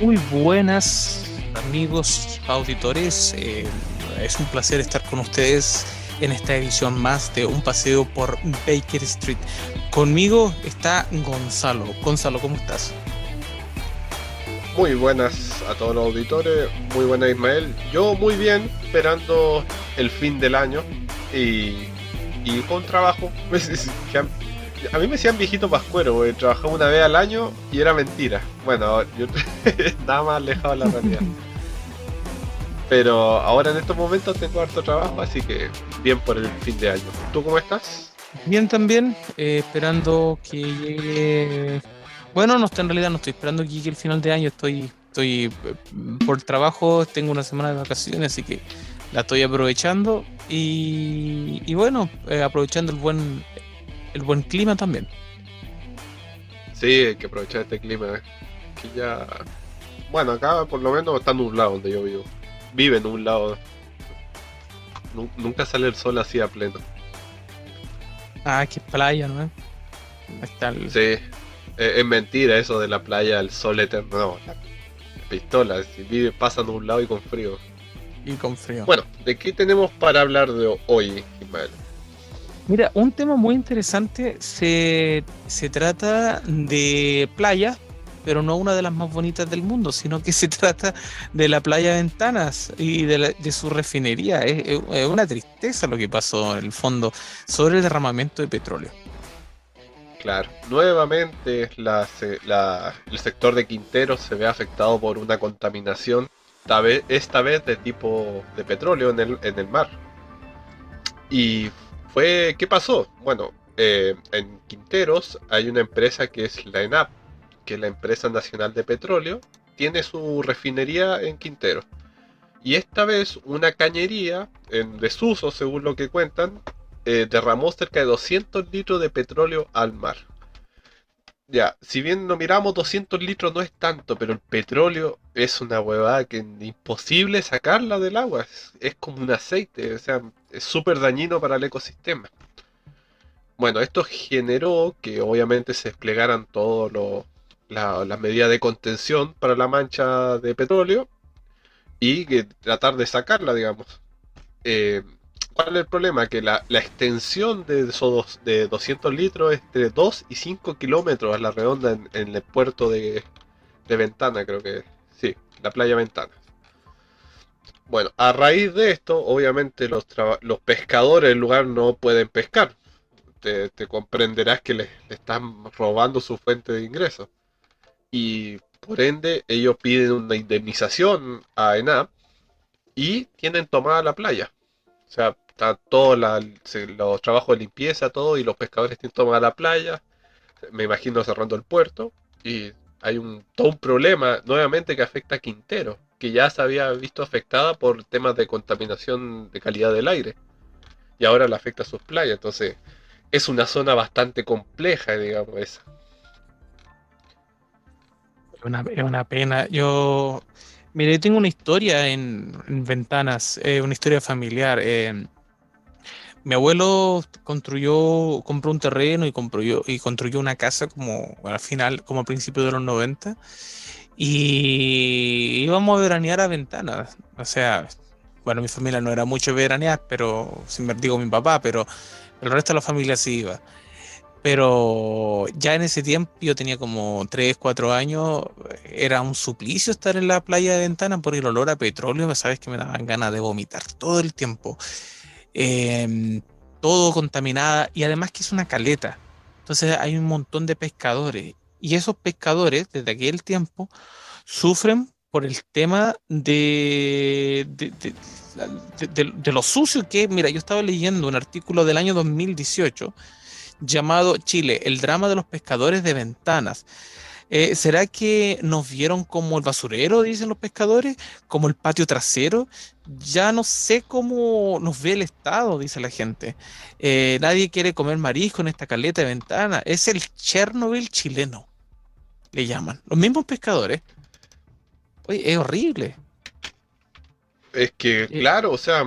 Muy buenas amigos auditores, eh, es un placer estar con ustedes en esta edición más de Un Paseo por Baker Street. Conmigo está Gonzalo. Gonzalo, ¿cómo estás? Muy buenas a todos los auditores, muy buenas Ismael. Yo muy bien, esperando el fin del año y, y con trabajo. A mí me decían viejito pascuero, porque trabajaba una vez al año y era mentira. Bueno, yo nada más alejado de la realidad. Pero ahora en estos momentos tengo harto trabajo, así que bien por el fin de año. ¿Tú cómo estás? Bien también, eh, esperando que llegue... Bueno, no, en realidad no estoy esperando que llegue el final de año, estoy, estoy eh, por trabajo, tengo una semana de vacaciones, así que la estoy aprovechando y, bueno, eh, aprovechando el buen, el buen clima también. Sí, hay que aprovechar este clima, que ya... Bueno, acá por lo menos está nublado donde yo vivo vive en un lado. Nunca sale el sol así a pleno. Ah, qué playa, ¿no? Está Sí, e-, es, mentira eso de la playa, el sol eterno. No, la pistola, si vive, pasa en un lado y con frío. Y con frío. Bueno, ¿de qué tenemos para hablar de hoy, Ismael? Mira, un tema muy interesante se, se trata de playa, pero no una de las más bonitas del mundo, sino que se trata de la playa Ventanas y de, su refinería. Es, una tristeza lo que pasó en el fondo sobre el derramamiento de petróleo. Claro, nuevamente el sector de Quintero se ve afectado por una contaminación, esta vez, de tipo de petróleo en el, mar. Y fue, ¿qué pasó? Bueno, eh, en Quinteros hay una empresa que es la ENAP, que la empresa nacional de petróleo tiene su refinería en Quintero. Y esta vez una cañería en desuso, según lo que cuentan, eh, derramó cerca de 200 litros de petróleo al mar. Ya, si bien no miramos 200 litros no es tanto, pero el petróleo es una huevada que es imposible sacarla del agua. Es, es como un aceite, o sea, es súper dañino para el ecosistema. Bueno, esto generó que obviamente se desplegaran todos los la, medida de contención para la mancha de petróleo y que tratar de sacarla, digamos. Eh, ¿Cuál es el problema? Que la, extensión de esos de 200 litros es de 2 y 5 kilómetros a la redonda en, el puerto de, Ventana, creo que sí, la playa Ventana. Bueno, a raíz de esto, obviamente los, los pescadores del lugar no pueden pescar. Te, comprenderás que le, le, están robando su fuente de ingresos y por ende ellos piden una indemnización a ENAP y tienen tomada la playa. O sea, está todos los trabajos de limpieza, todo, y los pescadores tienen tomada la playa, me imagino cerrando el puerto, y hay un, todo un problema nuevamente que afecta a Quintero, que ya se había visto afectada por temas de contaminación de calidad del aire, y ahora le afecta a sus playas, entonces es una zona bastante compleja, digamos, esa es una pena. Yo, mire, tengo una historia en, ventanas, eh, una historia familiar. Eh, mi abuelo construyó, compró un terreno y construyó, y construyó una casa como al final, como al principio de los 90. Y íbamos a veranear a ventanas. O sea, bueno, mi familia no era mucho veranear, pero, sin digo mi papá, pero el resto de la familia sí iba. Pero ya en ese tiempo, yo tenía como 3, 4 años, era un suplicio estar en la playa de Ventana por el olor a petróleo, sabes que me daban ganas de vomitar todo el tiempo. Em, todo contaminada y además que es una caleta. Entonces hay un montón de pescadores y esos pescadores desde aquel tiempo sufren por el tema de, de, de, de, lo sucio que, mira, yo estaba leyendo un artículo del año 2018 llamado Chile, el drama de los pescadores de ventanas. Eh, ¿Será que nos vieron como el basurero, dicen los pescadores? ¿Como el patio trasero? Ya no sé cómo nos ve el Estado, dice la gente. Eh, nadie quiere comer marisco en esta caleta de ventana. Es el Chernobyl chileno. le llaman. Los mismos pescadores. Oye, es horrible. Es que, claro, o sea,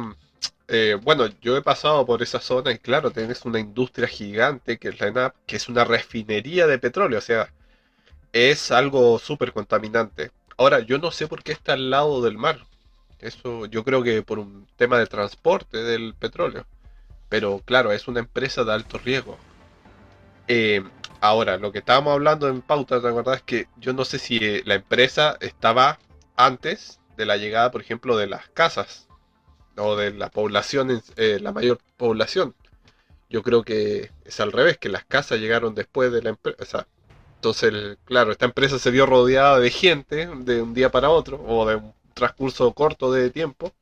eh, bueno, yo he pasado por esa zona y claro, tenés una industria gigante que es la ENAP, que es una refinería de petróleo, o sea, es algo súper contaminante. Ahora, yo no sé por qué está al lado del mar. Eso yo creo que por un tema de transporte del petróleo. Pero claro, es una empresa de alto riesgo. Eh, ahora, lo que estábamos hablando en pauta, ¿te acordás? Es que yo no sé si eh, la empresa estaba antes de la llegada, por ejemplo, de las casas o de la población, eh, la mayor población. Yo creo que es al revés, que las casas llegaron después de la empresa. Entonces, claro, esta empresa se vio rodeada de gente de un día para otro o de un transcurso corto de tiempo.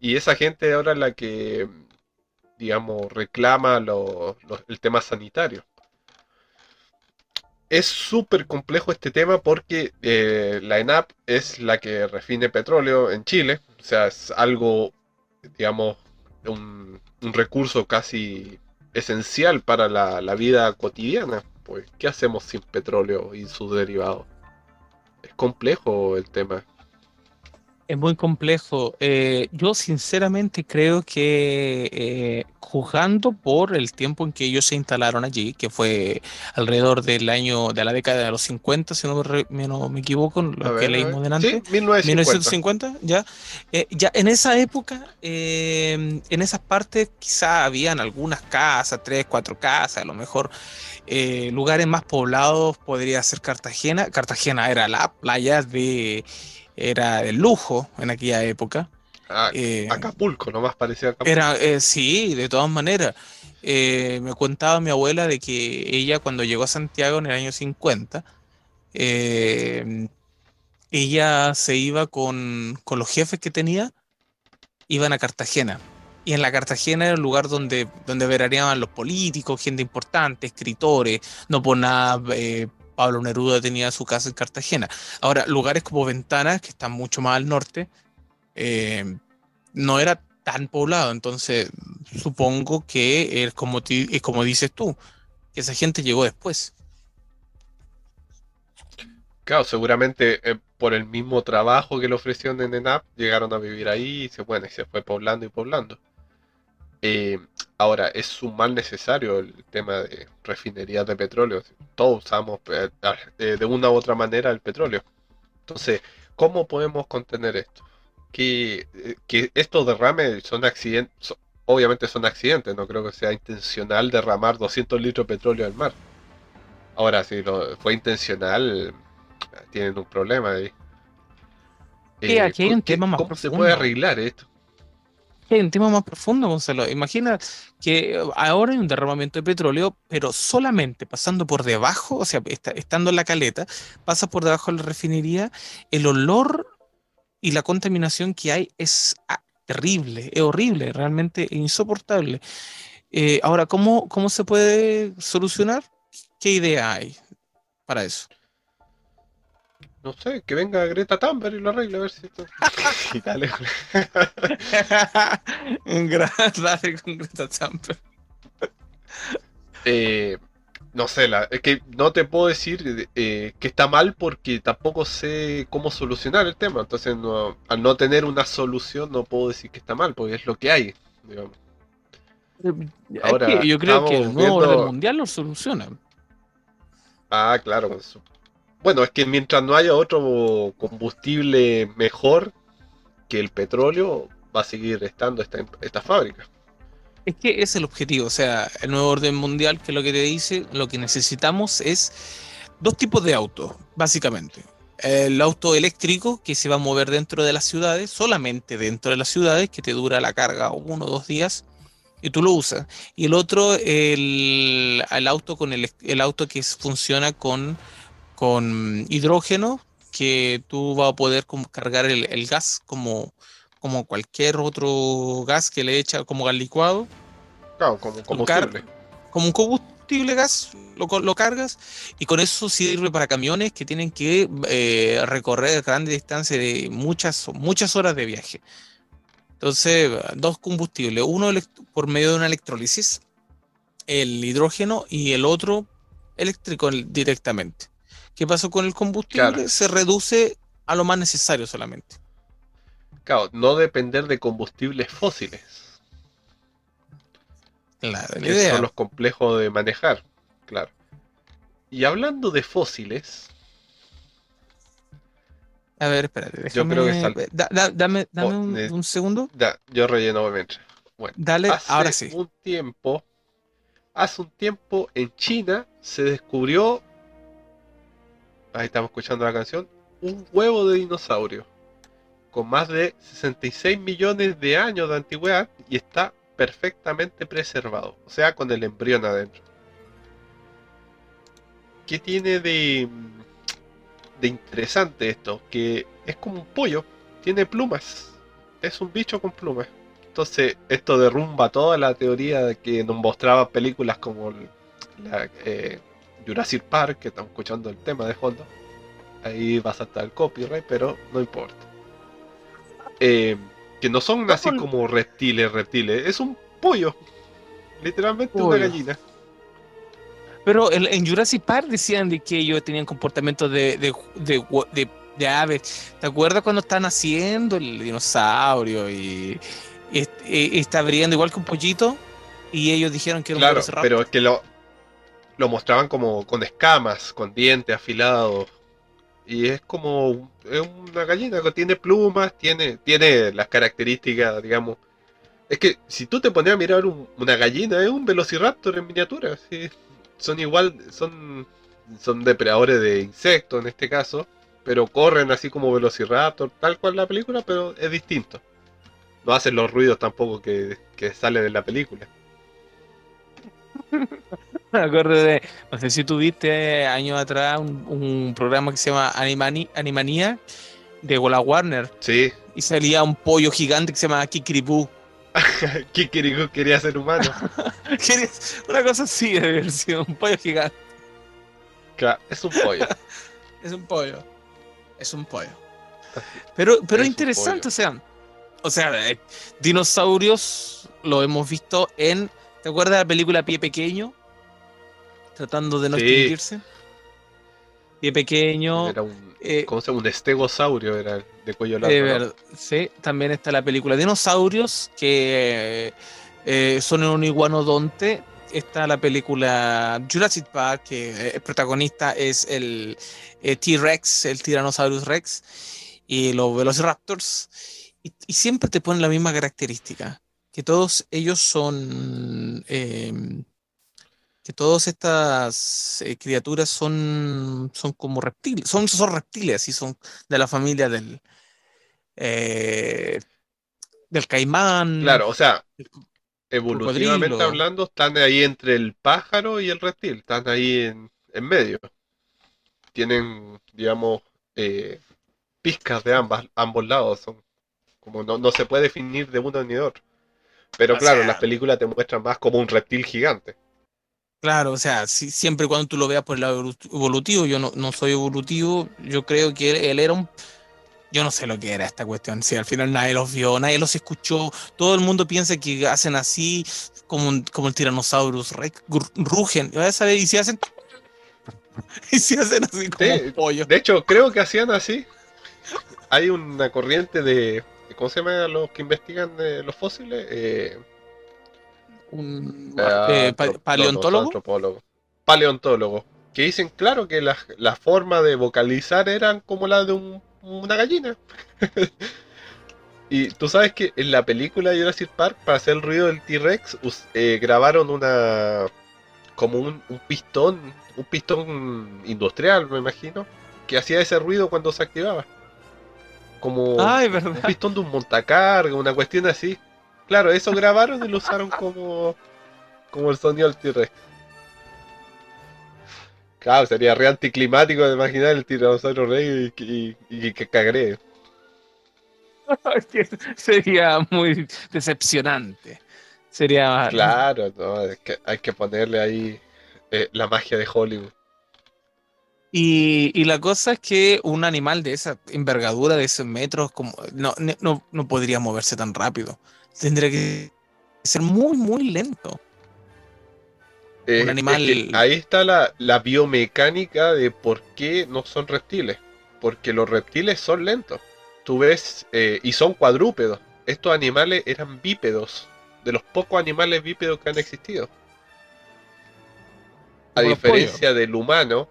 Y esa gente ahora es la que, digamos, reclama el tema sanitario. Es súper complejo este tema porque eh, la ENAP es la que refine petróleo en Chile. O sea, es algo, digamos, un, recurso casi esencial para la, vida cotidiana. Pues, ¿qué hacemos sin petróleo y sus derivados? Es complejo el tema. Es muy complejo. Eh, yo sinceramente creo que eh, juzgando por el tiempo en que ellos se instalaron allí, que fue alrededor del año de la década de los 50, si no me, equivoco, lo que leímos delante. Sí, 1950. ya. Eh, ya en esa época, en esas partes quizá habían algunas casas, tres, cuatro casas, a lo mejor lugares más poblados podría ser Cartagena. Cartagena era la playa de era de lujo en aquella época. Ah, eh, Acapulco, nomás parecía Acapulco. Era, eh, sí, de todas maneras. Eh, me contaba mi abuela de que ella cuando llegó a Santiago en el año 50, ella se iba con, con, los jefes que tenía, iban a Cartagena. Y en la Cartagena era el lugar donde, donde veraneaban los políticos, gente importante, escritores, no por nada Pablo Neruda tenía su casa en Cartagena. Ahora, lugares como Ventanas, que están mucho más al norte, eh, no era tan poblado, entonces supongo que es como, como dices tú, que esa gente llegó después. Claro, seguramente eh, por el mismo trabajo que le ofrecieron en ENAP, llegaron a vivir ahí y se, bueno, y se fue poblando y poblando. Eh, ahora, es un mal necesario el tema de refinerías de petróleo. Todos usamos eh, eh, de una u otra manera el petróleo. Entonces, ¿cómo podemos contener esto? Que, que estos derrames son accidentes, obviamente son accidentes, no creo que sea intencional derramar 200 litros de petróleo al mar. Ahora, si lo, fue intencional, tienen un problema ahí. aquí hay un tema más ¿Cómo se puede arreglar esto? Hay un más profundo, Gonzalo. Imagina que ahora hay un derramamiento de petróleo, pero solamente pasando por debajo, o sea, estando en la caleta, pasa por debajo de la refinería, el olor y la contaminación que hay es ah, terrible, es horrible, realmente insoportable. Eh, ahora, ¿cómo, ¿cómo se puede solucionar? ¿Qué idea hay para eso? No sé, que venga Greta Thunberg y lo arregle a ver si esto. dale. Un gran dale con Greta Thunberg. Eh, no sé, la, es que no te puedo decir eh, que está mal porque tampoco sé cómo solucionar el tema. Entonces, no, al no tener una solución, no puedo decir que está mal, porque es lo que hay. Digamos. Ahora, yo creo que el nuevo orden mundial lo soluciona. Ah, claro, bueno, es que mientras no haya otro combustible mejor que el petróleo, va a seguir estando esta, esta fábrica. Es que es el objetivo, o sea, el nuevo orden mundial que lo que te dice, lo que necesitamos es dos tipos de autos, básicamente. El auto eléctrico que se va a mover dentro de las ciudades, solamente dentro de las ciudades, que te dura la carga uno o dos días y tú lo usas. Y el otro, el, el auto con el, el auto que funciona con con hidrógeno que tú vas a poder cargar el, gas como, como cualquier otro gas que le echa como gas licuado. Claro, como combustible. como un combustible gas, lo, lo, cargas y con eso sirve para camiones que tienen que eh, recorrer grandes distancias de muchas, muchas horas de viaje. Entonces, dos combustibles, uno por medio de una electrólisis, el hidrógeno y el otro eléctrico directamente ¿Qué pasó con el combustible? Claro. Se reduce a lo más necesario solamente. Claro, no depender de combustibles fósiles. Claro, la que idea. son los complejos de manejar, claro. Y hablando de fósiles, A ver, espérate, Yo creo que sal- da- da- dame dame Oh, un, de- un segundo. ya, yo relleno mientras. Bueno, Dale, hace ahora sí. un tiempo, hace un tiempo en China se descubrió, ahí estamos escuchando la canción, un huevo de dinosaurio con más de 66 millones de años de antigüedad y está perfectamente preservado, o sea, con el embrión adentro. ¿Qué tiene de, interesante esto? Que es como un pollo, tiene plumas, es un bicho con plumas. Entonces, esto derrumba toda la teoría de que nos mostraba películas como la, eh, Jurassic Park, que estamos escuchando el tema de fondo. Ahí va a saltar el copyright, pero no importa. Eh, que no son así como reptiles, reptiles. Es un pollo. Literalmente una gallina. Pero en, en Jurassic Park decían de que ellos tenían comportamiento de, de, de, de- de aves. ¿Te acuerdas cuando están haciendo el dinosaurio y, y, est- y está abriendo igual que un pollito? Y ellos dijeron que era un Claro, velociraptor. pero es que lo, lo mostraban como con escamas, con dientes afilados. Y es como una gallina que tiene plumas, tiene, tiene las características, digamos. Es que si tú te pones a mirar un- una gallina, es un velociraptor en miniatura. Son igual, son, son depredadores de insectos en este caso, pero corren así como velociraptor, tal cual la película, pero es distinto. No hacen los ruidos tampoco que, que salen en la película. Me acuerdo de, no sé si tuviste años atrás un, un programa que se llama Animani, Animanía de la Warner Sí, y salía un pollo gigante que se llama Kikiribú. Kikiriku quería ser humano. Una cosa así de versión, un pollo gigante. Claro, es un pollo. Es un pollo. Es un pollo. Pero, pero Es interesante, o sea, o sea, eh, dinosaurios lo hemos visto en, ¿te acuerdas de la película Pie Pequeño? Tratando de no Sí. extinguirse. Pie Pequeño. Era un, eh, ¿cómo se llama? Un estegosaurio era de cuello largo. sí, también está la película Dinosaurios, que eh, son un iguanodonte. Está la película Jurassic Park, que eh, el protagonista es el T-Rex, el Tyrannosaurus Rex, y los Velociraptors. Y, y siempre te ponen la misma característica, que todos ellos son... que todas estas eh, criaturas son, son como reptiles, son, son reptiles, y son de la familia del, eh, del caimán. Claro, o sea, evolutivamente cocodrilo. hablando, están ahí entre el pájaro y el reptil. Están ahí en, en medio. Tienen, digamos, eh, pizcas de ambas, ambos lados. Son como no, no se puede definir de uno ni de otro. Pero O claro, sea- las películas te muestran más como un reptil gigante. Claro, o sea, si- siempre y cuando tú lo veas por el lado evolu- evolutivo, yo no, no soy evolutivo, yo creo que él, él era un... Yo no sé lo que era esta cuestión, si al final nadie los vio, nadie los escuchó, todo el mundo piensa que hacen así como, un- como el Tyrannosaurus Rex, rugen, y vas a saber, y si hacen... y si hacen así como Sí, un pollo. De hecho, creo que hacían así. Hay una corriente de. ¿Cómo se llama los que investigan los fósiles? Eh, Un eh, eh, pa- paleontólogo. antropólogo. Paleontólogo. Que dicen, claro, que la, la forma de vocalizar eran como la de un- una gallina. y tú sabes que en la película Jurassic Park, para hacer el ruido del T-Rex, eh, grabaron una. como un, un pistón, un pistón industrial, me imagino, que hacía ese ruido cuando se activaba. Como Ay, un pistón de un montacarga, una cuestión así. Claro, eso grabaron y lo usaron como, como el sonido del T-Rex. Claro, sería re anticlimático de imaginar el tiranosaurio rey y, y, y que cagree. Sería muy decepcionante. Sería. Claro, no, es que hay que ponerle ahí eh, la magia de Hollywood. Y, y la cosa es que un animal de esa envergadura, de esos metros, como, no, no, no podría moverse tan rápido. Tendría que ser muy, muy lento. Eh, un es animal. que ahí está la, la biomecánica de por qué no son reptiles. Porque los reptiles son lentos. Tú ves, eh, y son cuadrúpedos. Estos animales eran bípedos. De los pocos animales bípedos que han existido. A Como diferencia del humano,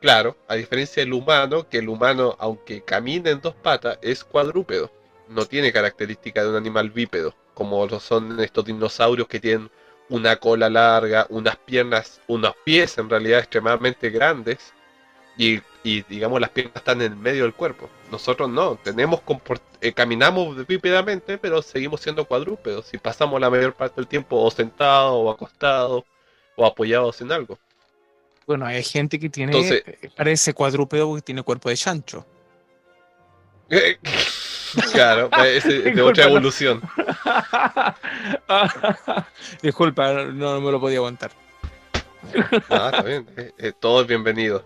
claro, a diferencia del humano, que el humano, aunque camina en dos patas, es cuadrúpedo. No tiene característica de un animal bípedo, como lo son estos dinosaurios que tienen una cola larga, unas piernas, unos pies en realidad extremadamente grandes, y, y, digamos las piernas están en el medio del cuerpo. Nosotros no, tenemos eh, caminamos bípedamente, pero seguimos siendo cuadrúpedos y pasamos la mayor parte del tiempo o sentados o acostados o apoyados en algo. Bueno, hay gente que tiene. Entonces- eh, parece cuadrúpedo porque tiene cuerpo de chancho. claro, es de Disculpa, otra no. evolución. Disculpa, no, no me lo podía aguantar. Ah, está bien. eh, eh, todo es bienvenido.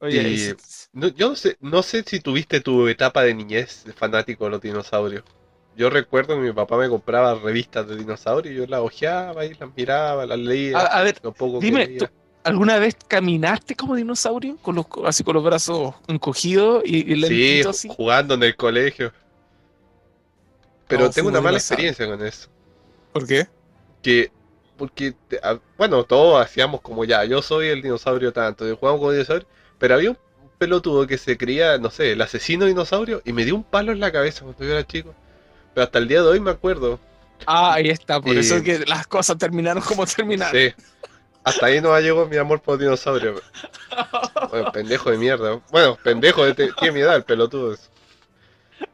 Oye, Y- y- No, yo no sé, no sé si tuviste tu etapa de niñez de fanático de los dinosaurios. Yo recuerdo que mi papá me compraba revistas de dinosaurios y yo las hojeaba y las miraba, las leía. a, a ver, poco que dime, leía. ¿Tú ¿alguna vez caminaste como dinosaurio? Con los, así con los brazos encogidos y, y Sí, lentito así. jugando en el colegio. Pero No, tengo una mala experiencia con eso. ¿Por qué? Que, porque, bueno, todos hacíamos como ya, yo soy el dinosaurio tanto, y jugamos con dinosaurio, pero había un pelotudo que se creía, no sé, el asesino dinosaurio y me dio un palo en la cabeza cuando yo era chico. Pero hasta el día de hoy me acuerdo. Ah, ahí está, por eso es que las cosas terminaron como terminaron. Sí. Hasta ahí no llegó mi amor por dinosaurio. Bueno, pendejo de mierda. Bueno, pendejo, de tiene mi edad el pelotudo.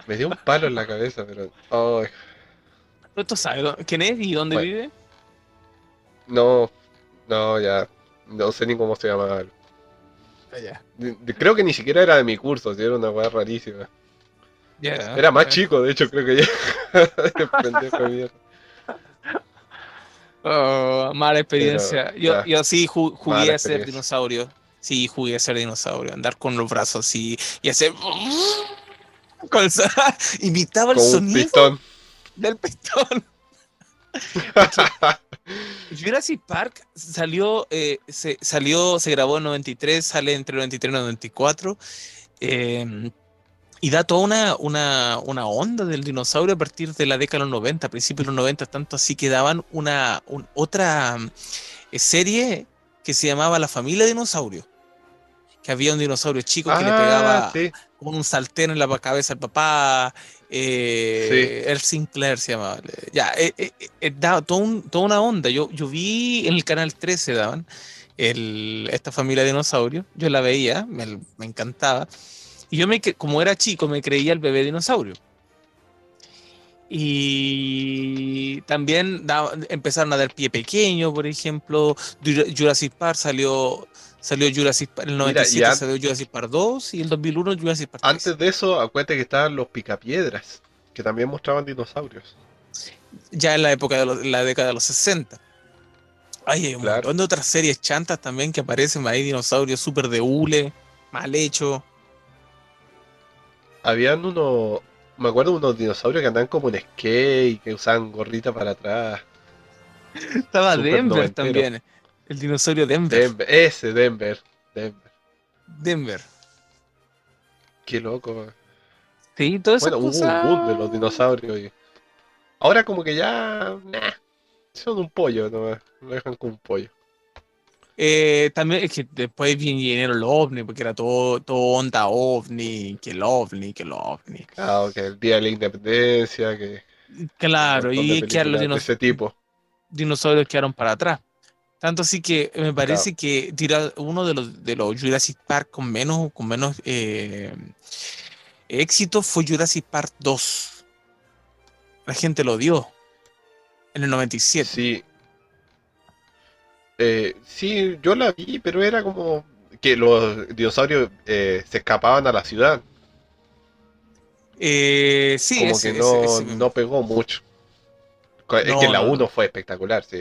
Me dio un palo en la cabeza, pero. ay, ¿Pero ¿Tú sabes quién es y dónde Bueno. vive? no, no, ya. No sé ni cómo se llama. De- Creo que ni siquiera era de mi curso, era una weá rarísima. Ya. Era más chico, de hecho, creo que ya. pendejo de mierda. Oh, mala experiencia. Pero, yo, yo sí ju- jugué a ser dinosaurio. Sí, jugué a ser dinosaurio. Andar con los brazos así y hacer. Con Imitaba el Con sonido pistón. del pistón. Jurassic Park salió, eh, se, salió, se grabó en 93, sale entre 93 y 94. eh, y da toda una, una, una onda del dinosaurio a partir de la década de los 90, a principios de los 90, tanto así que daban una, un- otra mm, eh, serie que se llamaba La familia dinosaurio. Que había un dinosaurio chico que le pegaba Ah, sí. con un saltero en la cabeza al papá. Eh, El Sinclair se llamaba. Ya, eh, eh, eh, daba un- toda una onda. Yo, yo vi en el canal 13 daban el, esta familia de dinosaurios. Yo la veía, me, me encantaba. Y yo, me, como era chico, me creía el bebé dinosaurio. Y también da- empezaron a dar pie pequeño, por ejemplo. Jura- Jurassic Park salió, salió Jurassic Park, en el Mira, y 97 an- salió Jurassic Park 2 y el 2001 Jurassic Park 3. Antes de eso, acuérdate que estaban los picapiedras, que también mostraban dinosaurios. ya en la época de los- la década de los 60. Ay, hay un Claro. montón de otras series chantas también que aparecen ahí, dinosaurios súper de hule, mal hecho. Habían unos, me acuerdo de unos dinosaurios que andaban como en skate, que usaban gorrita para atrás. Estaba Denver noventero. también, el dinosaurio Denver. Denver, ese Denver, Denver. Denver. Qué loco. Sí, todo eso. Bueno, hubo un boom de los dinosaurios. Y... Ahora como que ya... nah, son un pollo, no lo dejan como un pollo. Eh, también es que después vinieron los ovni, porque era todo, todo onda ovni, que el ovni, que el ovni. Claro, que el Día de la Independencia, que... Claro, y quedaron los películas de dinos- ese tipo. dinosaurios quedaron para atrás. Tanto así que me parece que tira uno de los, de los Jurassic Park con menos, con menos eh, éxito fue Jurassic Park 2. La gente lo dio en el 97. Sí. Eh, sí, yo la vi, pero era como que los dinosaurios eh, se escapaban a la ciudad. Eh, sí, como ese- que no, ese no pegó mucho. Co- Es No, que la no, 1 fue espectacular, sí.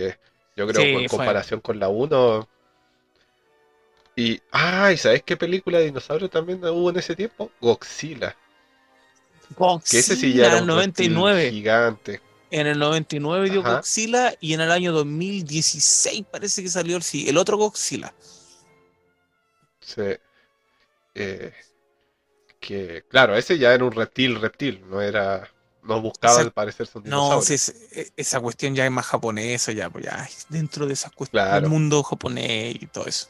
Yo creo Sí, en fue. comparación con la 1. Y. Ah, ¿y sabes qué película de dinosaurio también hubo en ese tiempo? Godzilla. Que ese sí ya era un reptil 99. gigante. En el 99 dio Ajá. Godzilla y en el año 2016 parece que salió el, sí, el otro Godzilla. Sí. Eh, que, claro, ese ya era un reptil, reptil, no era. No buscaba Exacto. parecerse a un No, sí, e- esa cuestión ya es más japonesa, ya, pues ya es dentro de esas cuestiones Claro. del mundo japonés y todo eso.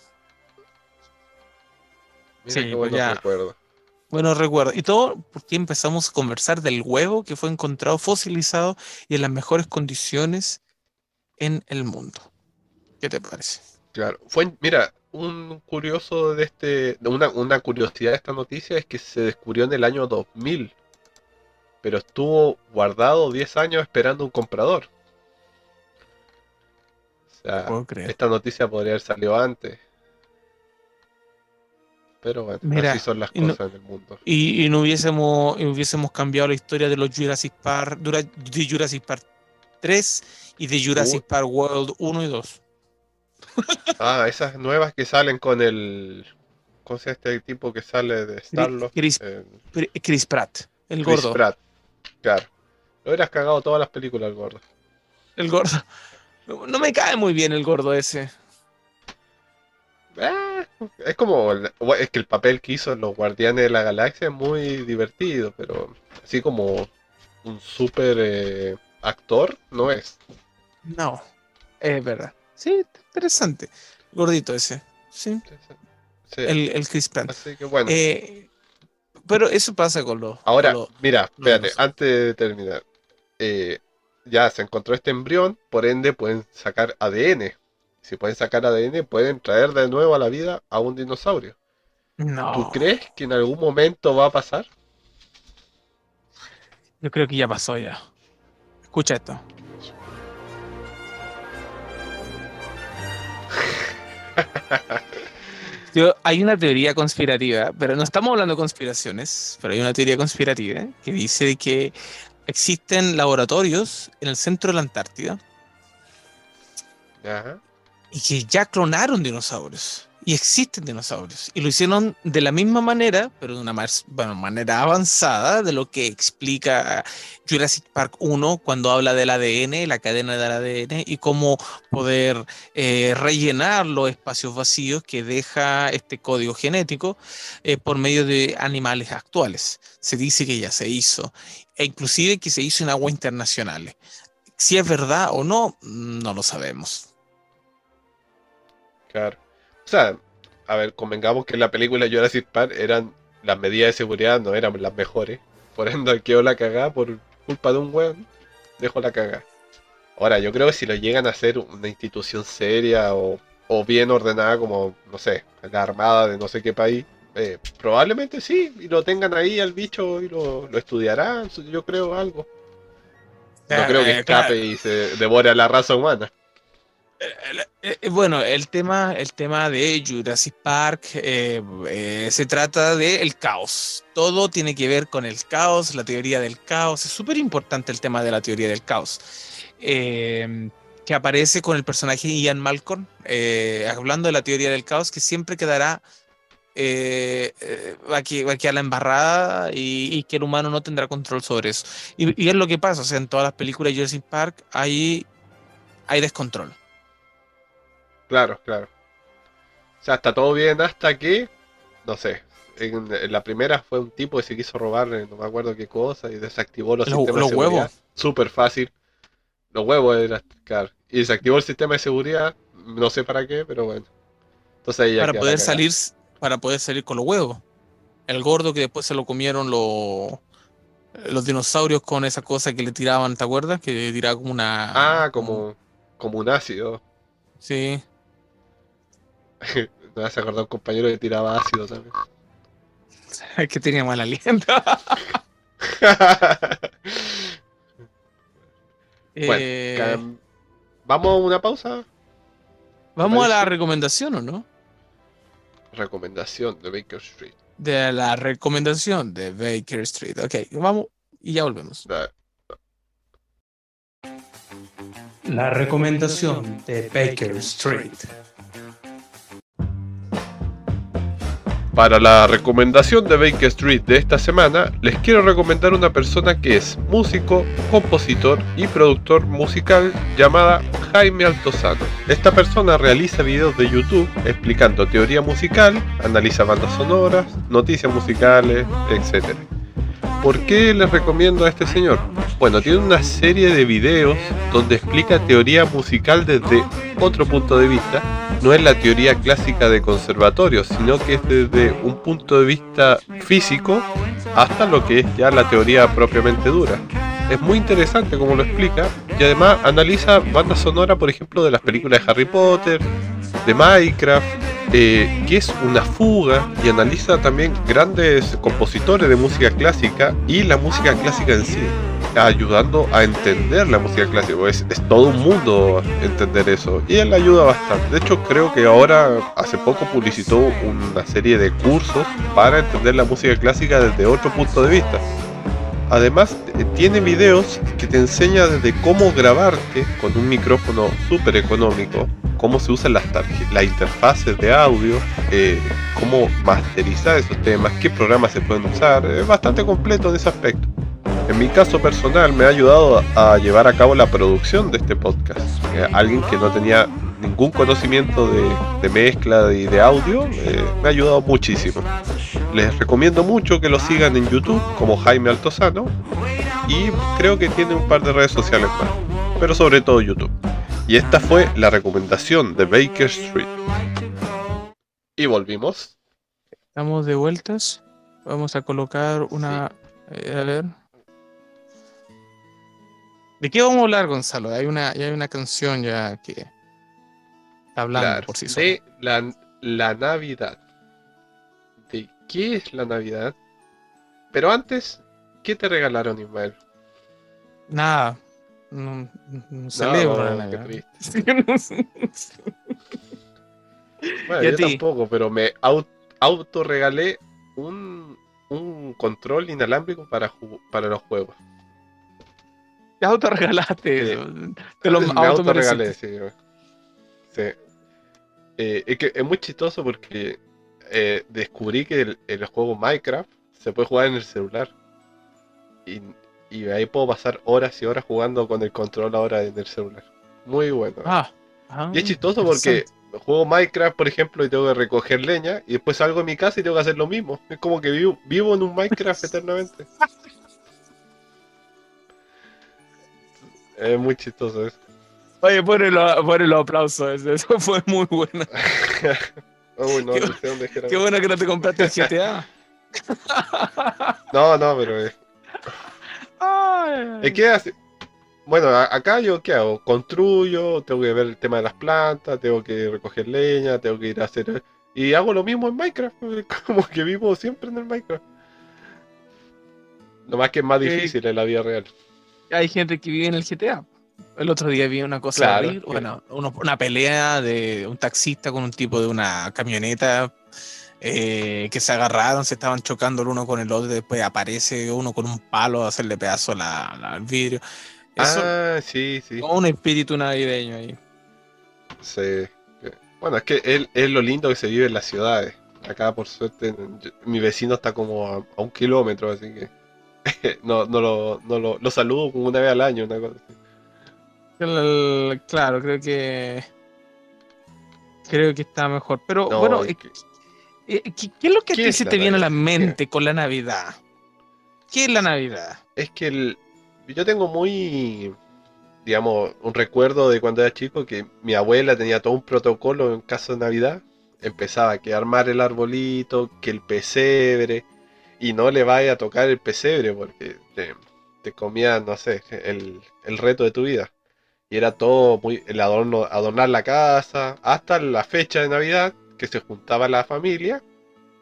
Mira sí, qué pues buenos ya. recuerdos. Bueno, recuerdo. Y todo porque empezamos a conversar del huevo que fue encontrado fosilizado y en las mejores condiciones en el mundo. ¿Qué te parece? Claro. Fue, mira, un curioso de este. Una, una curiosidad de esta noticia es que se descubrió en el año 2000. Pero estuvo guardado 10 años esperando un comprador. O sea, esta noticia podría haber salido antes. Pero bueno, Mira, así son las no- cosas en el mundo. Y, y no hubiésemos, hubiésemos cambiado la historia de los Jurassic Park, de Jurassic Park 3 y de Jurassic Park World 1 y 2. Ah, esas nuevas que salen con el. ¿Cómo se este tipo que sale de Starlord? Chris, Eh, Chris- Chris Pratt, el Chris gordo. Pratt. Claro. Lo hubieras cagado todas las películas, el gordo. El gordo. No, no me cae muy bien el gordo ese. Eh, es como. Es que el papel que hizo en Los Guardianes de la Galaxia es muy divertido, pero así como un super eh, actor, no es. No, es verdad. Sí, interesante. Gordito ese. Sí, Sí, el, el Chris Pratt. Así que bueno. Eh, pero eso pasa con los. Ahora, con los- mira, espérate, antes de terminar. eh, ya se encontró este embrión, por ende pueden sacar ADN. Si pueden sacar ADN, pueden traer de nuevo a la vida a un dinosaurio. no, ¿Tú crees que en algún momento va a pasar? yo creo que ya pasó ya. Escucha esto. Yo- hay una teoría conspirativa, pero no estamos hablando de conspiraciones, pero hay una teoría conspirativa que dice que existen laboratorios en el centro de la Antártida Ajá. Y que ya clonaron dinosaurios. Y existen dinosaurios. Y lo hicieron de la misma manera, pero de una más, bueno, manera avanzada de lo que explica Jurassic Park 1 cuando habla del ADN, la cadena del ADN, y cómo poder eh, rellenar los espacios vacíos que deja este código genético eh, por medio de animales actuales. Se dice que ya se hizo, e inclusive que se hizo en aguas internacionales. Si es verdad o no, no lo sabemos. O sea, a ver, convengamos que en la película Jurassic Park eran las medidas de seguridad no eran las mejores. Por ende quedó la cagada por culpa de un weón. Dejó la cagada. Ahora, yo creo que si lo llegan a hacer una institución seria o, o bien ordenada como, no sé, la armada de no sé qué país, eh, probablemente sí, y lo tengan ahí al bicho y lo, lo estudiarán, yo creo algo. No creo que eh, escape claro. y se devore a la raza humana. Eh, eh, bueno, el tema, el tema de Jurassic Park eh, eh, se trata del caos. Todo tiene que ver con el caos, la teoría del caos. Es súper importante el tema de la teoría del caos. Eh, que aparece con el personaje Ian Malcolm, eh, hablando de la teoría del caos, que siempre quedará eh, eh, va, a, la embarrada y, que el humano no tendrá control sobre eso. Y, y es lo que pasa, o sea, en todas las películas de Jurassic Park hay, hay descontrol. Claro, claro. O sea, está todo bien hasta que, no sé, en, en la primera fue un tipo que se quiso robar, eh, no me acuerdo qué cosa, y desactivó los Los- sistemas los de seguridad. huevos. Súper fácil. Los huevos era, claro. Y desactivó el sistema de seguridad, no sé para qué, pero bueno. Entonces ahí ya para poder salir para poder salir con los huevos. El gordo que después se lo comieron los los dinosaurios con esa cosa que le tiraban, ¿te acuerdas? Que le tiraba como una Ah, como, como un ácido. sí, Me hace acordar un compañero que tiraba ácido también. es que tenía mal aliento. Bueno, Eh, Vamos a una pausa. vamos a la recomendación, ¿o no? Recomendación de Baker Street. De la recomendación de Baker Street. Ok, vamos y ya volvemos. La recomendación de Baker Street. Para la recomendación de Baker Street de esta semana, les quiero recomendar una persona que es músico, compositor y productor musical llamada Jaime Altozano. Esta persona realiza videos de YouTube explicando teoría musical, analiza bandas sonoras, noticias musicales, etc. ¿Por qué les recomiendo a este señor? Bueno, tiene una serie de videos donde explica teoría musical desde otro punto de vista. No es la teoría clásica de conservatorio, sino que es desde un punto de vista físico hasta lo que es ya la teoría propiamente dura. Es muy interesante como lo explica y además analiza bandas sonoras, por ejemplo, de las películas de Harry Potter, de Minecraft, eh, que es una fuga y analiza también grandes compositores de música clásica y la música clásica en sí, ayudando a entender la música clásica. Es, es todo un mundo entender eso y él ayuda bastante. De hecho, creo que ahora, hace poco, publicitó una serie de cursos para entender la música clásica desde otro punto de vista. Además, eh, tiene videos que te enseña desde cómo grabarte con un micrófono súper económico, cómo se usan las, las interfaces de audio, eh, cómo masterizar esos temas, qué programas se pueden usar. Es bastante completo en ese aspecto. En mi caso personal me ha ayudado a llevar a cabo la producción de este podcast. Eh, alguien que no tenía ningún conocimiento de, mezcla y de, audio, eh, me ha ayudado muchísimo. Les recomiendo mucho que lo sigan en YouTube como Jaime Altozano y creo que tiene un par de redes sociales más, pero sobre todo YouTube. Y esta fue la recomendación de Baker Street. Y volvimos. Estamos de vueltas. Vamos a colocar una... Eh, a ver. ¿De qué vamos a hablar, Gonzalo? Hay una, hay una canción ya que hablando por sí De la, la Navidad. ¿De qué es la Navidad? Pero antes, ¿qué te regalaron, Ismael? Nada. No, celebro la Navidad. bueno, yo tampoco, pero me auto regalé un, un control inalámbrico para, para los juegos. Te auto regalaste Te lo auto regalé, sí. Sí. Eh, es que es muy chistoso porque eh, descubrí que el, juego Minecraft se puede jugar en el celular. Y, ahí puedo pasar horas y horas jugando con el control ahora en el celular. Muy bueno. Ah, y es chistoso porque juego Minecraft, por ejemplo, y tengo que recoger leña, y después salgo de mi casa y tengo que hacer lo mismo. Es como que vivo, vivo en un Minecraft eternamente. es muy chistoso eso. Oye, ponle los aplausos, eso fue muy bueno. Uy, no, qué, no qué bueno que no te compraste el GTA. no, no, pero es. Ay, ¿Qué hace? Bueno, acá yo, ¿qué hago? Construyo, tengo que ver el tema de las plantas, tengo que recoger leña, tengo que ir a hacer. Y hago lo mismo en Minecraft, como que vivo siempre en el Minecraft. Lo más que es más difícil en la vida real. Hay gente que vive en el GTA. El otro día vi una cosa bueno, una pelea de un taxista con un tipo de una camioneta eh, que se agarraron, se estaban chocando el uno con el otro, y después aparece uno con un palo a hacerle pedazo al vidrio. ah, sí, sí. un espíritu navideño ahí. Sí. Bueno, es que es, lo lindo que se vive en las ciudades. Acá, por suerte, mi vecino está como a, un kilómetro, así que no, no, lo, no lo, lo saludo como una vez al año, una cosa así claro, creo que. Creo que está mejor. Pero bueno, eh, eh, ¿qué, es lo que se te viene a la mente con la Navidad? ¿Qué es la Navidad? Es que el, yo tengo muy, digamos, un recuerdo de cuando era chico que mi abuela tenía todo un protocolo en caso de Navidad. Empezaba que armar el arbolito, que el pesebre, y no le vaya a tocar el pesebre porque te, te comía, no sé, el, el reto de tu vida. Y era todo muy el adorno, adornar la casa, hasta la fecha de Navidad, que se juntaba la familia,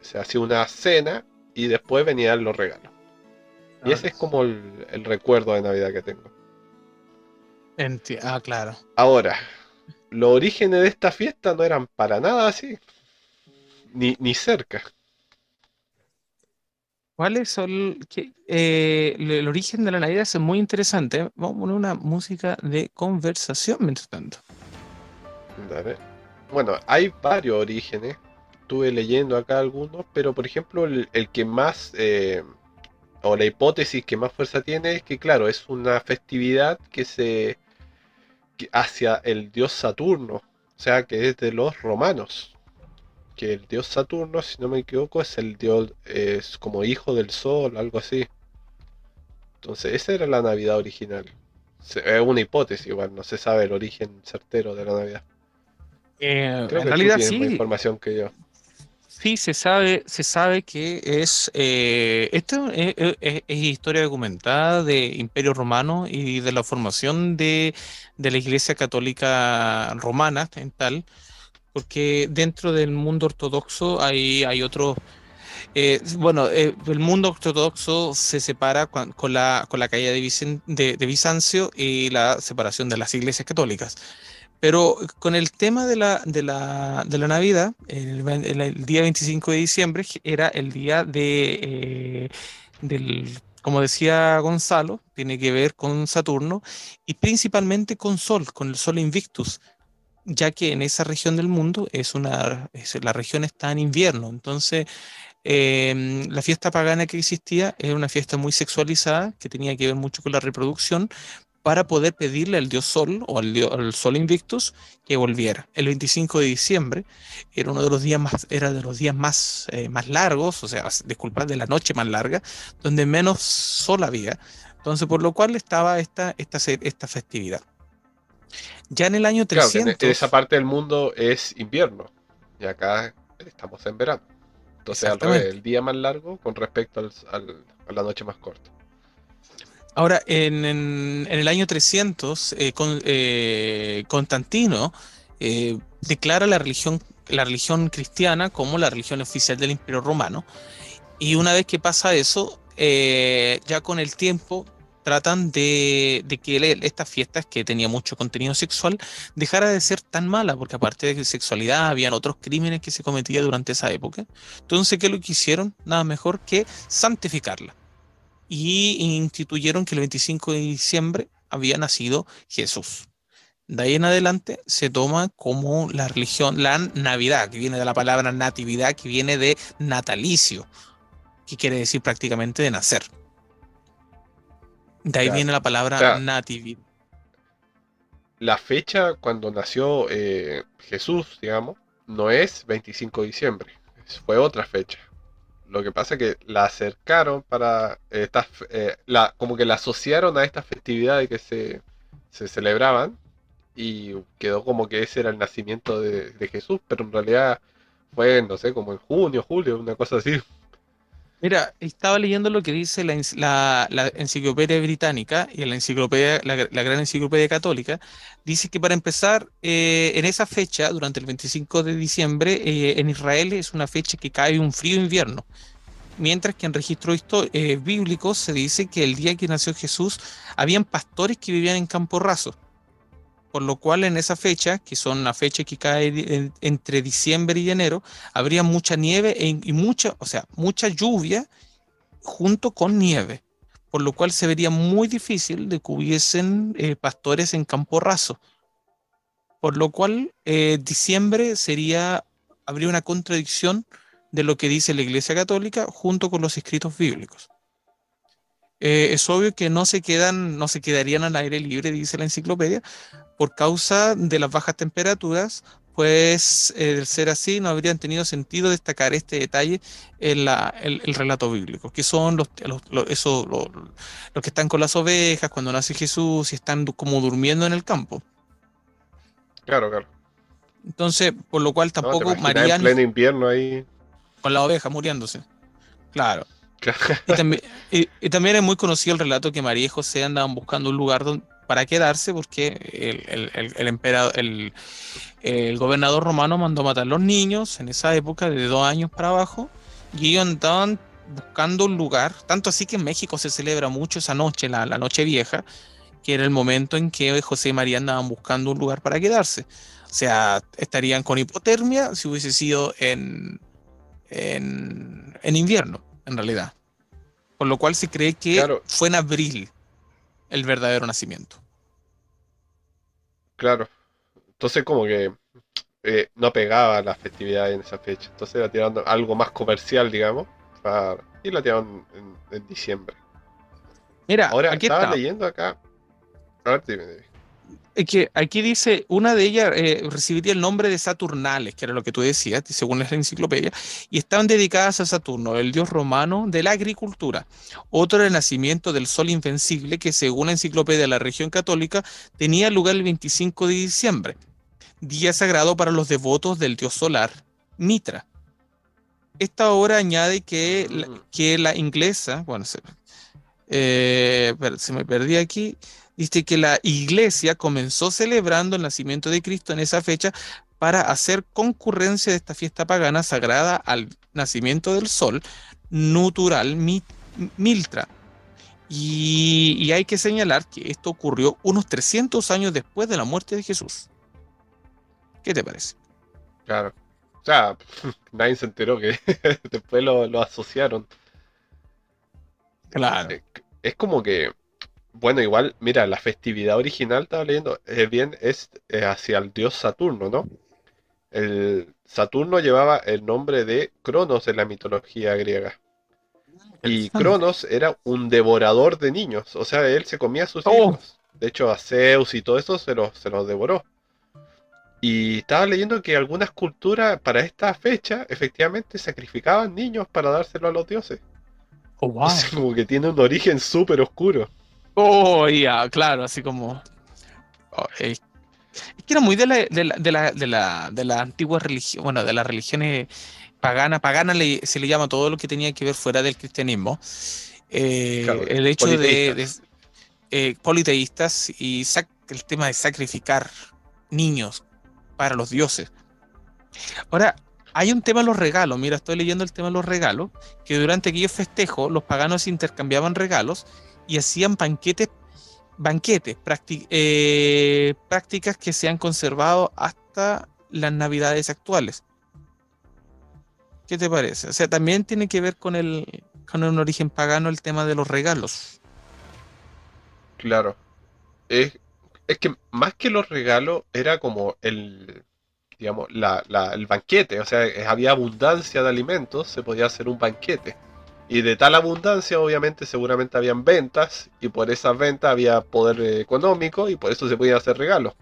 se hacía una cena y después venían los regalos. Y ese es ah. como el, recuerdo de Navidad que tengo. ah, claro. Ahora, los orígenes de esta fiesta no eran para nada así. Ni, ni cerca. ¿Cuáles son eh, el origen de la Navidad? Es muy interesante. Vamos a poner una música de conversación mientras tanto. Bueno, hay varios orígenes, estuve leyendo acá algunos, pero por ejemplo el, que más, eh, o la hipótesis que más fuerza tiene es que claro, es una festividad que se hacia el dios Saturno, o sea que es de los romanos. Que el dios Saturno, si no me equivoco, es el dios, es como hijo del sol, algo así. Entonces, esa era la Navidad original. Es una hipótesis igual, no se sabe el origen certero de la Navidad. Eh, en realidad sí. Más información que yo. Sí, se sabe, se sabe que es eh, esto es, historia documentada de Imperio Romano y de la formación de, de, la Iglesia Católica Romana en tal, porque dentro del mundo ortodoxo hay, hay otros eh, bueno, eh, el mundo ortodoxo se separa con, la, con la caída de, Bizancio y la separación de las iglesias católicas. Pero con el tema de la, de la, de la Navidad, el, día 25 de diciembre era el día de, eh, del, como decía Gonzalo, tiene que ver con Saturno y principalmente con Sol, con el Sol Invictus, ya que en esa región del mundo es una, la región está en invierno, entonces Em, la fiesta pagana que existía era una fiesta muy sexualizada, que tenía que ver mucho con la reproducción, para poder pedirle al dios Sol o al, Sol Invictus que volviera. El 25 de diciembre era uno de los días más, era de los días más, eh, más largos, o sea, disculpad, de la noche más larga, donde menos sol había. Entonces, por lo cual estaba esta, esta, esta festividad. Ya en el año 300... en esa parte del mundo es invierno y acá estamos en verano. Entonces, el día más largo con respecto al, a la noche más corta. Ahora, en, el año 300, eh, con, eh, Constantino eh, declara la religión, la religión cristiana como la religión oficial del Imperio Romano. Y una vez que pasa eso, ya con el tiempo tratan de, que estas fiestas, que tenía mucho contenido sexual, dejara de ser tan mala, porque aparte de sexualidad, habían otros crímenes que se cometían durante esa época. Entonces, ¿qué lo que hicieron? Nada mejor que santificarla. Y instituyeron que el 25 de diciembre había nacido Jesús. De ahí en adelante se toma como la religión, la Navidad, que viene de la palabra natividad, que viene de natalicio, que quiere decir prácticamente de nacer. De ahí viene la palabra natividad. La fecha cuando nació eh, Jesús, digamos, no es 25 de diciembre, fue otra fecha. Lo que pasa es que la acercaron para estas, eh, la, como que la asociaron a estas festividades que se, se, celebraban y quedó como que ese era el nacimiento de, de Jesús, pero en realidad fue, no sé, como en junio, julio, una cosa así. Mira, estaba leyendo lo que dice la, enciclopedia británica y la enciclopedia, la, gran enciclopedia católica. Dice que para empezar, eh, en esa fecha, durante el 25 de diciembre, eh, en Israel es una fecha que cae un frío invierno. Mientras que en registros eh, bíblicos se dice que el día que nació Jesús, habían pastores que vivían en campo raso por lo cual en esa fecha, que son la fecha que cae entre diciembre y enero, habría mucha nieve e, y mucha, o sea, mucha lluvia junto con nieve, por lo cual se vería muy difícil de que hubiesen eh, pastores en campo raso. Por lo cual, eh, diciembre sería, habría una contradicción de lo que dice la Iglesia Católica junto con los escritos bíblicos. Eh, es obvio que no se quedan, no se quedarían al aire libre, dice la enciclopedia, por causa de las bajas temperaturas, pues eh, de ser así no habrían tenido sentido destacar este detalle en la, el, relato bíblico, que son los, los, eso, los, que están con las ovejas cuando nace Jesús y están como durmiendo en el campo. Claro, claro. Entonces, por lo cual tampoco María... En pleno invierno ahí. Con la oveja muriéndose. Claro. Y, también, es muy conocido el relato que María y José andaban buscando un lugar para quedarse porque el, emperador, el, gobernador romano mandó matar a los niños en esa época de dos años para abajo y ellos andaban buscando un lugar, tanto así que en México se celebra mucho esa noche, la, noche vieja, que era el momento en que José y María andaban buscando un lugar para quedarse. O sea, estarían con hipotermia si hubiese sido en invierno en realidad. Por lo cual se cree que fue en abril el verdadero nacimiento. Claro. Entonces como que eh, no pegaba la festividad en esa fecha. Entonces la tiraron algo más comercial, digamos, y la tiraron en, diciembre. Mira, ahora aquí estaba leyendo acá. A ver, dime, dime. Es que aquí dice, una de ellas eh, recibiría el nombre de Saturnales, que era lo que tú decías, según la enciclopedia, y estaban dedicadas a Saturno, el dios romano de la agricultura. Otro era el nacimiento del sol invencible, que según la enciclopedia de la región católica, tenía lugar el 25 de diciembre, día sagrado para los devotos del dios solar, Mitra. Esta obra añade que, la, mm. que la inglesa, bueno, se, eh, se me perdí aquí, dice que la iglesia comenzó celebrando el nacimiento de Cristo en esa fecha para hacer concurrencia de esta fiesta pagana sagrada al nacimiento del sol, natural Miltra. Y, hay que señalar que esto ocurrió unos 300 años después de la muerte de Jesús. ¿Qué te parece? Claro. O sea, nadie se enteró que después lo, lo asociaron. Claro. Es como que bueno, igual, mira, la festividad original, estaba leyendo, eh, bien, es eh, hacia el dios Saturno, ¿no? El Saturno llevaba el nombre de Cronos en la mitología griega. Y Cronos era un devorador de niños, o sea, él se comía a sus oh. hijos. De hecho, a Zeus y todo eso se los, se los devoró. Y estaba leyendo que algunas culturas para esta fecha efectivamente sacrificaban niños para dárselo a los dioses. Oh, wow. como que tiene un origen súper oscuro. Oh, ya, claro, así como. es que era muy de la, de la, de la, de la, de la antigua religión, bueno, de las religiones paganas. Pagana se le llama todo lo que tenía que ver fuera del cristianismo. Eh, el hecho de, eh, politeístas y el tema de sacrificar niños para los dioses. Ahora, hay un tema de los regalos. Mira, estoy leyendo el tema de los regalos, que durante aquellos festejos los paganos intercambiaban regalos y hacían banquetes, banquetes, eh, prácticas que se han conservado hasta las navidades actuales. ¿Qué te parece? O sea, también tiene que ver con el con un origen pagano el tema de los regalos. Claro. Es, es que más que los regalos era como el digamos la, la, el banquete, o sea, había abundancia de alimentos, se podía hacer un banquete. Y de tal abundancia, obviamente, seguramente habían ventas, y por esas ventas había poder económico, y por eso se podían hacer regalos.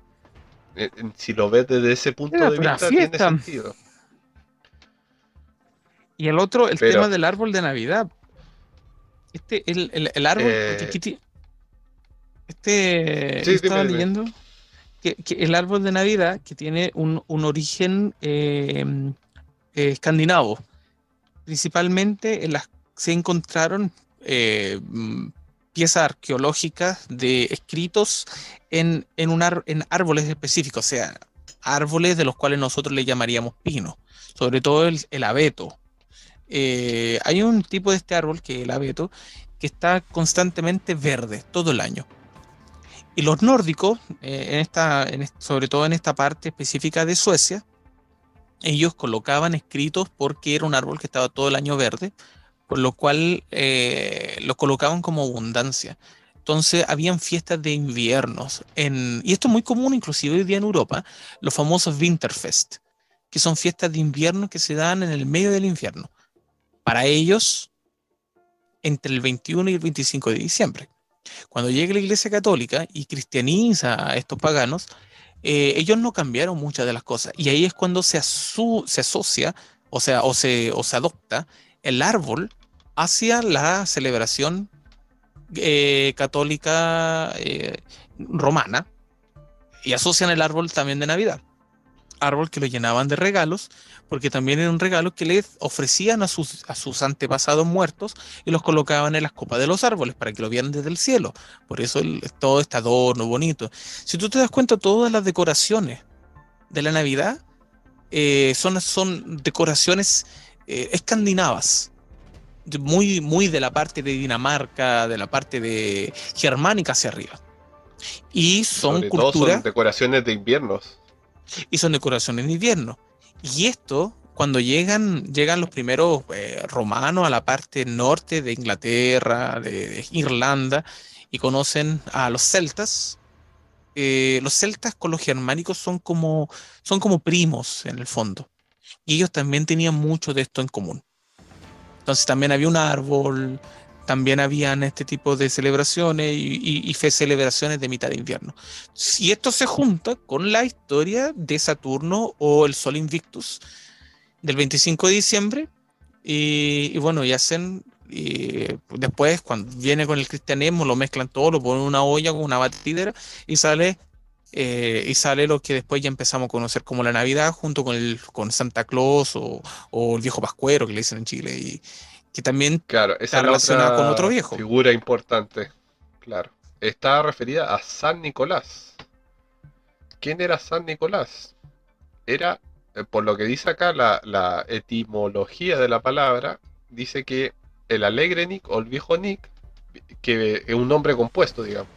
Eh, si lo ves desde ese punto de vista, tiene sentido. Y el otro, el tema del árbol de Navidad. Este, el, el, árbol. Eh, este. estaba leyendo que, el árbol de Navidad, que tiene un, un origen eh, escandinavo, principalmente en las se encontraron eh, piezas arqueológicas de escritos en, en, un en árboles específicos, o sea, árboles de los cuales nosotros le llamaríamos pino, sobre todo el, abeto. Eh, hay un tipo de este árbol, que es el abeto, que está constantemente verde todo el año. Y los nórdicos, eh, en esta, sobre todo en esta parte específica de Suecia, ellos colocaban escritos porque era un árbol que estaba todo el año verde, por lo cual eh, lo colocaban como abundancia. Entonces habían fiestas de inviernos, y esto es muy común inclusive hoy día en Europa, los famosos Winterfest, que son fiestas de invierno que se dan en el medio del infierno. Para ellos, entre el 21 y el 25 de diciembre. Cuando llega la Iglesia Católica y cristianiza a estos paganos, eh, ellos no cambiaron muchas de las cosas. Y ahí es cuando se, se asocia, o sea, se, o se adopta el árbol hacia la celebración eh, católica eh, romana y asocian el árbol también de Navidad. Árbol que lo llenaban de regalos, porque también era un regalo que les ofrecían a sus, a sus antepasados muertos y los colocaban en las copas de los árboles para que lo vieran desde el cielo. Por eso todo este adorno bonito. Si tú te das cuenta, todas las decoraciones de la Navidad eh, son, son decoraciones eh, escandinavas, muy, muy de la parte de Dinamarca, de la parte de germánica hacia arriba. Y son culturas. decoraciones de inviernos. Y son decoraciones de invierno. Y esto, cuando llegan, llegan los primeros eh, romanos a la parte norte de Inglaterra, de, Irlanda, y conocen a los celtas, eh, los celtas con los germánicos son como, son como primos en el fondo. Y ellos también tenían mucho de esto en común. Entonces también había un árbol, también habían este tipo de celebraciones y, fe celebraciones de mitad de invierno. Si esto se junta con la historia de Saturno o el Sol Invictus del 25 de diciembre, y, bueno, y hacen, y después cuando viene con el cristianismo, lo mezclan todo, lo ponen en una olla con una batidera y sale eh, y sale lo que después ya empezamos a conocer como la Navidad junto con, el, con Santa Claus o, o el viejo Pascuero que le dicen en Chile y que también claro, esa está relacionada con otro viejo. Figura importante, claro. Está referida a San Nicolás. ¿Quién era San Nicolás? Era, eh, por lo que dice acá, la, la etimología de la palabra, dice que el alegre Nick o el viejo Nick, que es un nombre compuesto, digamos,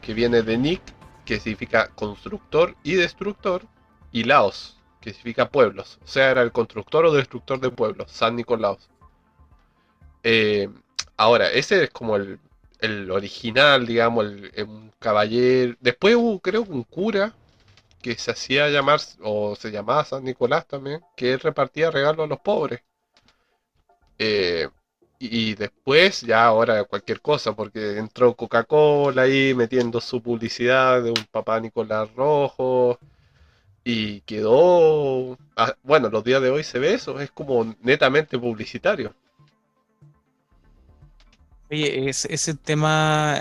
que viene de Nick que significa constructor y destructor, y Laos, que significa pueblos. O sea, era el constructor o destructor de pueblos, San Nicolaos. Eh, ahora, ese es como el, original, digamos, el, un caballero. Después hubo, creo, un cura que se hacía llamar, o se llamaba San Nicolás también, que él repartía regalos a los pobres. Eh, y después, ya ahora cualquier cosa, porque entró Coca-Cola ahí metiendo su publicidad de un papá Nicolás Rojo. Y quedó. Ah, bueno, los días de hoy se ve eso, es como netamente publicitario. Oye, ese, tema.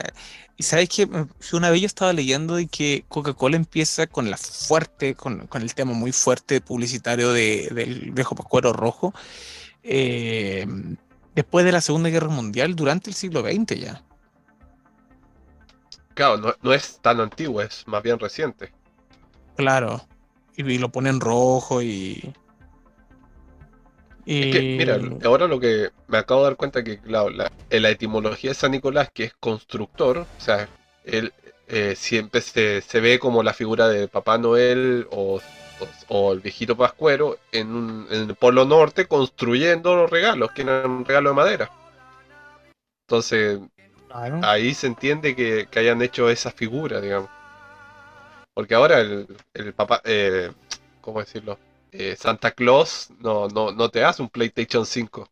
Y sabes que una vez yo estaba leyendo de que Coca-Cola empieza con la fuerte, con, el tema muy fuerte publicitario de, del viejo Pascuero Rojo. Eh, después de la Segunda Guerra Mundial, durante el siglo XX ya. Claro, no, es tan antiguo, es más bien reciente. Claro, y, lo ponen rojo y... Es que, mira, ahora lo que me acabo de dar cuenta que, claro, la, en la etimología de San Nicolás, que es constructor, o sea, él eh, siempre se, se, ve como la figura de Papá Noel o o el viejito Pascuero en, el Polo Norte construyendo los regalos, que eran un regalo de madera. Entonces, ahí se entiende que, hayan hecho esa figura, digamos. Porque ahora el, el papá, eh, ¿cómo decirlo? Eh, Santa Claus no, no, no te hace un PlayStation 5.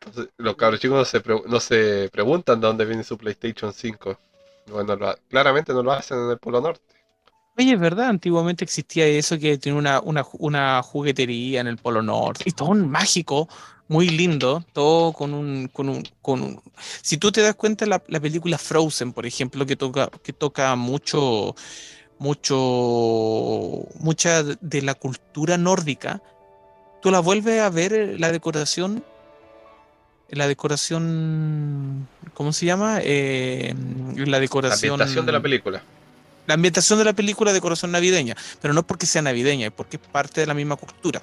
Entonces, los cabros chicos no se, no se preguntan de dónde viene su PlayStation 5. Bueno, claramente no lo hacen en el Polo Norte. Oye, es verdad, antiguamente existía eso que tiene una, una, juguetería en el Polo Norte y todo un mágico, muy lindo, todo con un, con un, con Si tú te das cuenta, la, la película Frozen, por ejemplo, que toca, que toca mucho, mucho, mucha de la cultura nórdica, tú la vuelves a ver eh, la decoración, la decoración, ¿cómo se llama? Eh, la decoración... La ambientación de la película la ambientación de la película de corazón navideña, pero no porque sea navideña, es porque es parte de la misma cultura.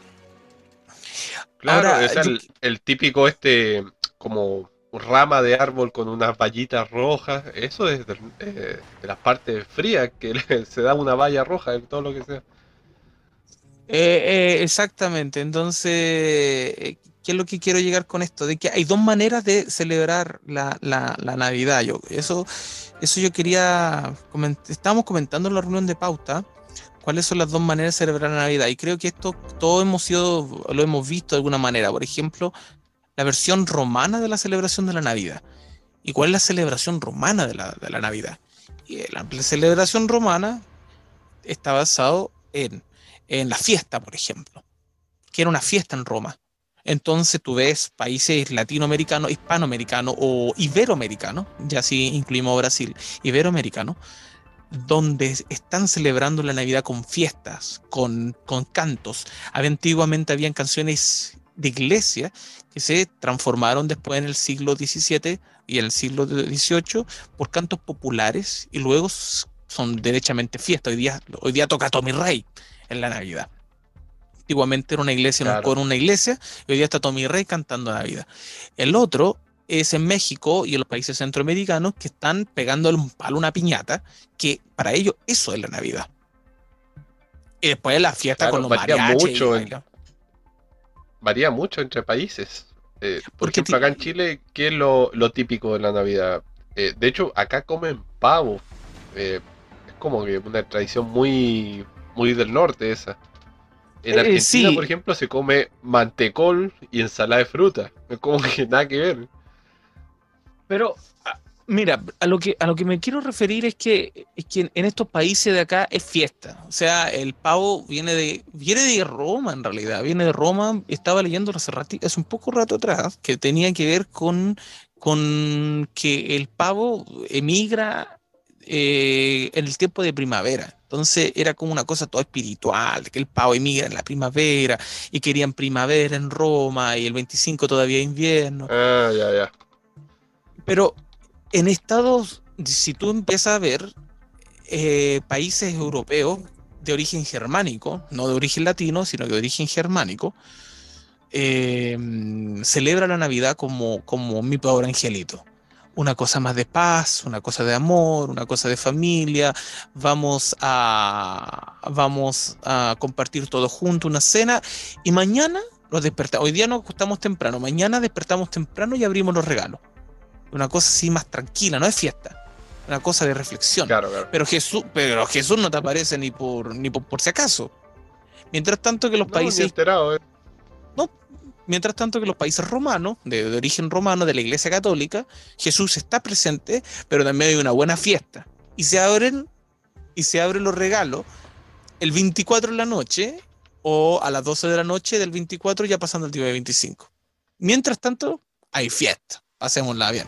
Claro, es el, típico este como rama de árbol con unas vallitas rojas, eso es de, eh, las partes frías, que se da una valla roja en todo lo que sea. Eh, eh, exactamente, entonces, ¿qué es lo que quiero llegar con esto? De que hay dos maneras de celebrar la, la, la Navidad. Yo, eso eso yo quería, estábamos comentando en la reunión de pauta, cuáles son las dos maneras de celebrar la Navidad. Y creo que esto todo hemos sido, lo hemos visto de alguna manera. Por ejemplo, la versión romana de la celebración de la Navidad. ¿Y cuál es la celebración romana de la, de la Navidad? Y la, celebración romana está basado en, en la fiesta, por ejemplo, que era una fiesta en Roma. Entonces tú ves países latinoamericanos, hispanoamericanos o iberoamericanos, ya si incluimos Brasil, iberoamericanos, donde están celebrando la Navidad con fiestas, con, con cantos. Antiguamente habían canciones de iglesia que se transformaron después en el siglo XVII y el siglo XVIII por cantos populares y luego son derechamente fiestas. Hoy día, hoy día toca Tommy Rey en la Navidad antiguamente era una iglesia, con una iglesia, y hoy día está Tommy Rey cantando Navidad. El otro es en México y en los países centroamericanos que están pegándole un palo a una piñata, que para ellos eso es la Navidad. Y después la fiesta con los varía Mucho varía mucho entre países. Eh, por ejemplo, acá en Chile, ¿qué es lo, típico de la Navidad? Eh, de hecho, acá comen pavo. Eh, es como que una tradición muy, muy del norte esa. En Eh, Argentina, sí. por ejemplo, se come mantecol y ensalada de fruta. Es como que nada que ver. Pero mira, a lo que a lo que me quiero referir es que es que en, estos países de acá es fiesta. O sea, el pavo viene de viene de Roma en realidad, viene de Roma. Estaba leyendo hace rati- hace un poco rato atrás que tenía que ver con con que el pavo emigra eh, en el tiempo de primavera. Entonces era como una cosa toda espiritual, que el pavo emigra en la primavera y querían primavera en Roma y el 25 todavía invierno. Ah, ya, ya. Pero en Estados, si tú empiezas a ver eh, países europeos de origen germánico, no de origen latino, sino de origen germánico, eh, celebra la Navidad como, como mi pobre angelito. Una cosa más de paz, una cosa de amor, una cosa de familia. Vamos a, vamos a compartir todos juntos una cena y mañana nos despertamos. Hoy día nos acostamos temprano, mañana despertamos temprano y abrimos los regalos. Una cosa así más tranquila, no es fiesta. Una cosa de reflexión. Claro, claro. Pero Jesús, pero Jesús no te aparece ni por ni por, por si acaso. Mientras tanto que los No, países, enterado, eh. Mientras tanto que los países romanos, de, de origen romano, de la Iglesia Católica, Jesús está presente, pero también hay una buena fiesta. Y se abren, y se abren los regalos el 24 en la noche, o a las 12 de la noche del 24, ya pasando el día 25. Mientras tanto, hay fiesta. Pasémosla bien.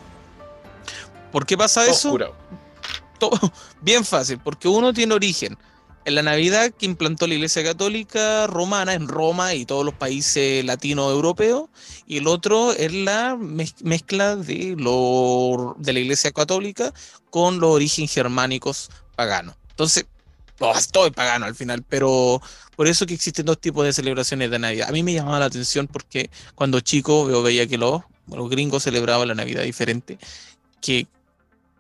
¿Por qué pasa eso? todo- bien fácil, porque uno tiene origen en la Navidad que implantó la Iglesia Católica Romana en Roma y todos los países latinos europeos, y el otro es la mez- mezcla de, lo, de la Iglesia Católica con los orígenes germánicos paganos. Entonces, oh, todo es pagano al final, pero por eso que existen dos tipos de celebraciones de Navidad. A mí me llamaba la atención porque cuando chico veo, veía que los, los gringos celebraban la Navidad diferente, que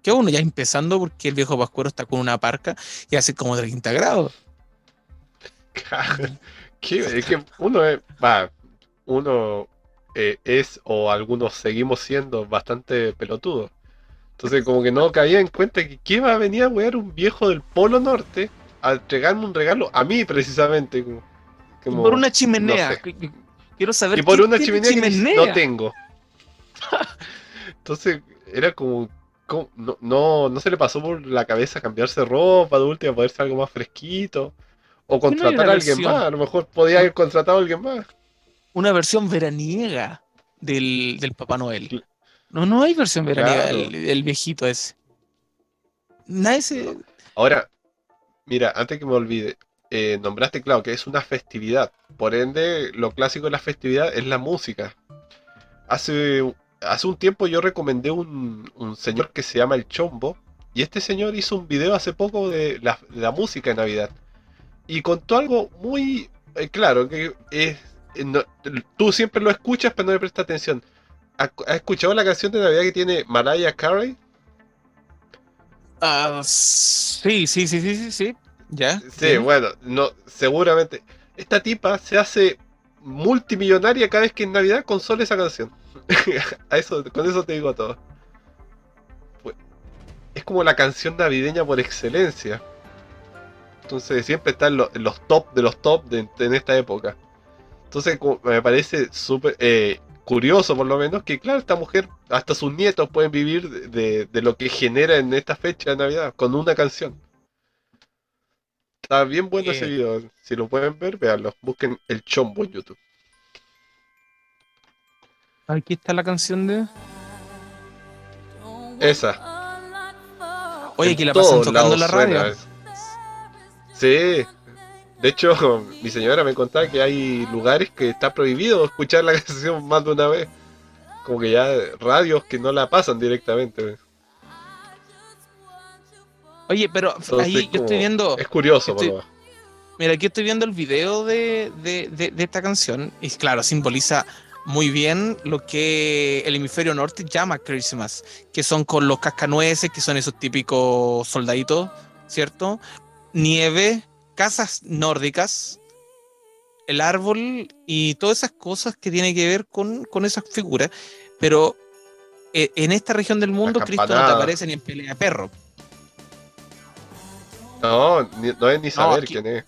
que uno ya empezando porque el viejo Pascuero está con una parca y hace como 30 grados. Que uno es, va, uno eh, es o algunos seguimos siendo bastante pelotudos. Entonces como que no caía en cuenta que ¿qué va a venir a wear un viejo del Polo Norte a entregarme un regalo a mí precisamente? Como, como- por una chimenea. no sé. Qu- qu- Quiero saber y por qué una chimenea, que no tengo. Entonces era como- no, no, no se le pasó por la cabeza cambiarse ropa de última, ponerse algo más fresquito. O no contratar a alguien versión? más, a lo mejor podía haber contratado a alguien más. Una versión veraniega del, del Papá Noel. No, no hay versión veraniega Claro. del, del viejito ese. Nadie se. Ahora, mira, antes que me olvide, eh, nombraste, claro, que es una festividad. Por ende, lo clásico de la festividad es la música. Hace, hace un tiempo yo recomendé un, un señor que se llama El Chombo. Y este señor hizo un video hace poco de la, de la música de Navidad. Y contó algo muy eh, claro, que es, eh, no- tú siempre lo escuchas, pero no le prestas atención. ¿Has escuchado la canción de Navidad que tiene Mariah Carey? Ah, sí, sí, sí, sí, sí, sí. Ya. Sí, bien. bueno, no, seguramente. Esta tipa se hace multimillonaria cada vez que en Navidad con solo esa canción. A eso, con eso te digo todo. Pues, es como la canción navideña por excelencia. Entonces siempre está en, lo- en los top de los top de, en esta época. Entonces me parece súper eh, curioso por lo menos que claro, esta mujer, hasta sus nietos pueden vivir de, de- de lo que genera en esta fecha de Navidad con una canción. Está bien bueno ese Eh. video. Si lo pueden ver, véanlo. Busquen el chombo en YouTube. Aquí está la canción de. Esa. Oye, En que la pasan tocando la radio. Sí. De hecho, mi señora me contaba que hay lugares que está prohibido escuchar la canción más de una vez. Como que ya radios que no la pasan directamente. Oye, pero Entonces, ahí yo estoy viendo. Es curioso, estoy- por lo menos. Mira, aquí estoy viendo el video de, de- de- de esta canción y claro, simboliza muy bien lo que el hemisferio norte llama Christmas, que son con los cascanueces, que son esos típicos soldaditos, ¿cierto? Nieve, casas nórdicas, el árbol y todas esas cosas que tienen que ver con, con esas figuras. Pero eh, en esta región del mundo Cristo no te aparece ni en pelea perro. No, no es ni saber quién es.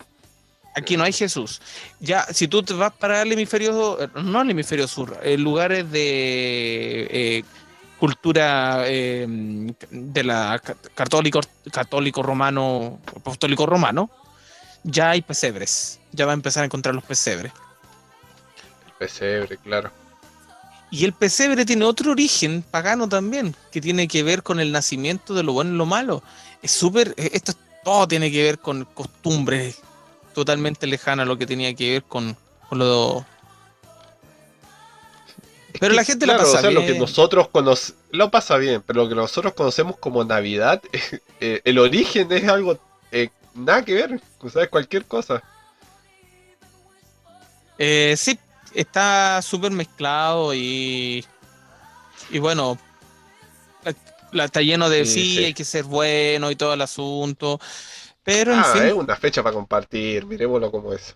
Aquí no hay Jesús. Ya, si tú te vas para el hemisferio, no el hemisferio sur, en lugares de eh, cultura eh, de la católico, católico romano, apostólico romano, ya hay pesebres. Ya va a empezar a encontrar los pesebres. El pesebre, claro. Y el pesebre tiene otro origen pagano también, que tiene que ver con el nacimiento de lo bueno y lo malo. Es súper, esto todo tiene que ver con costumbres totalmente lejanas a lo que tenía que ver con, con lo pero la gente lo pasa bien. Lo que nosotros lo pasa bien, pero lo que nosotros conocemos como Navidad, eh, el origen es algo eh, nada que ver, ¿sabes? Cualquier cosa. Eh, sí, está súper mezclado y, y bueno, la, está lleno de sí, hay que ser bueno y todo el asunto. Pero en ah, fin. Es una fecha para compartir, miremoslo como es.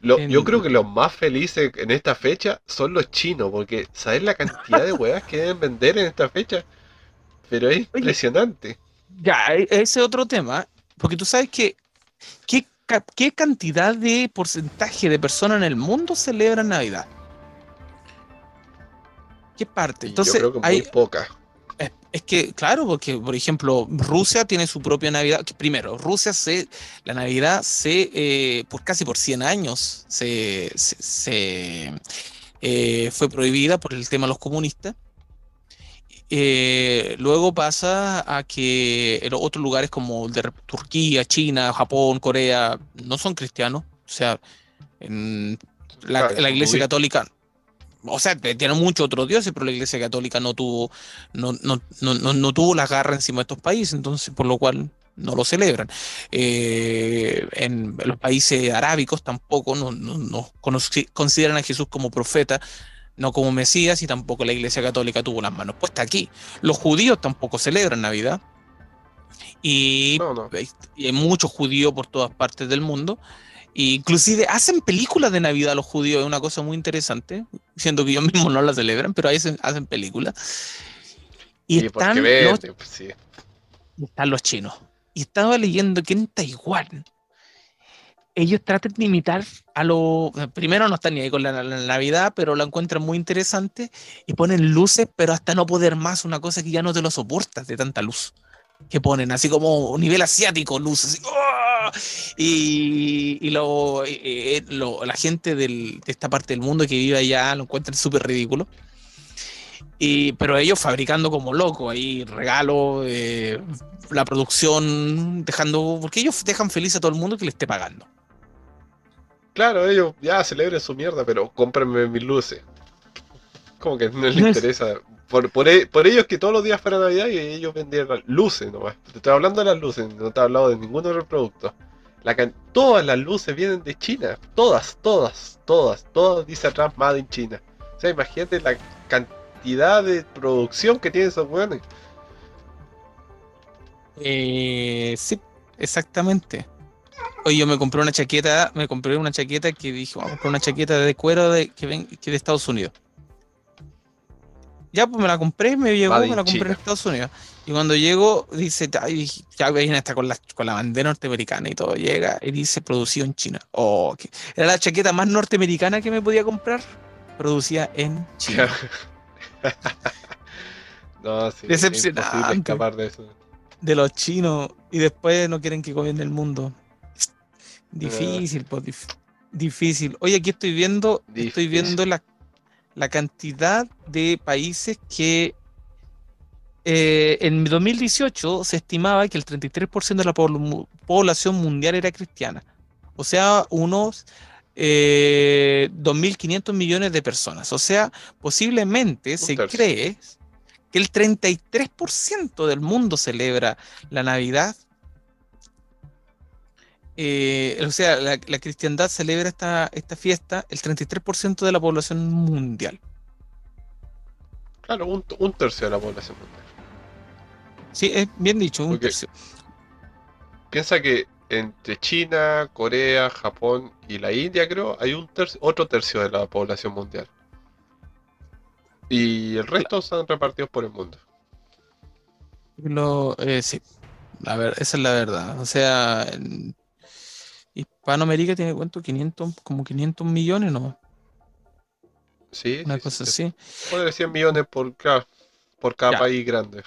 Yo creo que los más felices en esta fecha son los chinos, porque ¿sabes la cantidad de huevas que deben vender en esta fecha? Pero es impresionante. Ya, e, ese otro tema, porque tú sabes que ¿qué, qué cantidad de porcentaje de personas en el mundo celebran Navidad? ¿Qué parte? Entonces, Yo creo que muy hay, poca. Es que, claro, porque, por ejemplo, Rusia tiene su propia Navidad. Primero, Rusia se, la Navidad se, eh, por casi por 100 años, se, eh, fue prohibida por el tema de los comunistas. Eh, luego pasa a que en otros lugares como de Turquía, China, Japón, Corea, no son cristianos. O sea, en la, la Iglesia Católica o sea, tiene muchos otros dioses, pero la Iglesia Católica no tuvo, no, no, no, no, tuvo la garra encima de estos países, entonces, por lo cual no lo celebran. Eh, en los países arábicos tampoco no, no, consideran a Jesús como profeta, no como Mesías, y tampoco la Iglesia Católica tuvo las manos puestas aquí. Los judíos tampoco celebran Navidad. Y, y hay muchos judíos por todas partes del mundo inclusive hacen películas de Navidad los judíos, es una cosa muy interesante, siendo que ellos mismos no la celebran, pero ahí hacen, películas. Y están, los, pues están los chinos. Y estaba leyendo que en Taiwán ellos tratan de imitar a lo... Primero no están ni ahí con la, Navidad, pero lo encuentran muy interesante y ponen luces, pero hasta no poder más, una cosa que ya no te lo soportas de tanta luz que ponen, así como nivel asiático, luces. ¡oh! Y, y, eh, la gente de esta parte del mundo que vive allá lo encuentran súper ridículo. Y, pero ellos fabricando como locos, ahí regalos, eh, la producción, dejando, porque ellos dejan feliz a todo el mundo que le esté pagando. Claro, ellos ya celebren su mierda, pero cómprenme mis luces. Como que no les interesa por, por, e, por, ellos que todos los días fuera Navidad y ellos vendían luces nomás. Te estoy hablando de las luces, no te he hablado de ningún otro producto. La todas las luces vienen de China. Todas, todas, todas. Todas dice atrás Made in China. O sea, imagínate la cantidad de producción que tienen esos weones. Eh, sí, exactamente. Oye, yo me compré una chaqueta, me compré una chaqueta que dijo, vamos a comprar una chaqueta de cuero de, que, ven, que de Estados Unidos. Ya, pues me la compré, me llegó, me la compré en Estados Unidos. Y cuando llego, dice, ya viene hasta con la, con la bandera norteamericana y todo. Llega y dice, producido en China. Oh, era la chaqueta más norteamericana que me podía comprar. Producida en China. no, sí, Decepcionante. escapar de eso. De los chinos. Y después no quieren que gobierne el mundo. Difícil, pues, difícil. Oye, aquí estoy viendo, estoy viendo la la cantidad de países que eh, en 2018 se estimaba que el 33% de la población mundial era cristiana. O sea, unos 2.500 eh, millones de personas. O sea, posiblemente se cree que el 33% del mundo celebra la Navidad eh, o sea, la, cristiandad celebra esta, esta fiesta el 33% de la población mundial. Claro, un, tercio de la población mundial. Sí, es bien dicho, un tercio. Piensa que entre China, Corea, Japón y la India, creo, hay un tercio, otro tercio de la población mundial. Y el resto están repartidos por el mundo. Lo, eh, sí, a ver, esa es la verdad. O sea, en Hispanoamérica tiene cuánto, 500, como 500 millones, ¿no? Sí, Una sí, cosa sí, así. Puede 100 millones por cada, por cada Ya. país grande.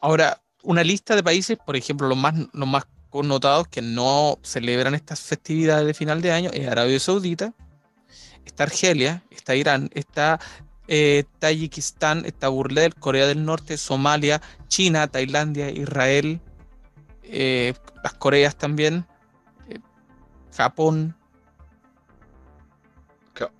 Ahora, una lista de países, por ejemplo, los más, los más connotados que no celebran estas festividades de final de año es Arabia Saudita, está Argelia, está Irán, está eh, Tayikistán, está Burlel, Corea del Norte, Somalia, China, Tailandia, Israel, eh, las Coreas también, Japón.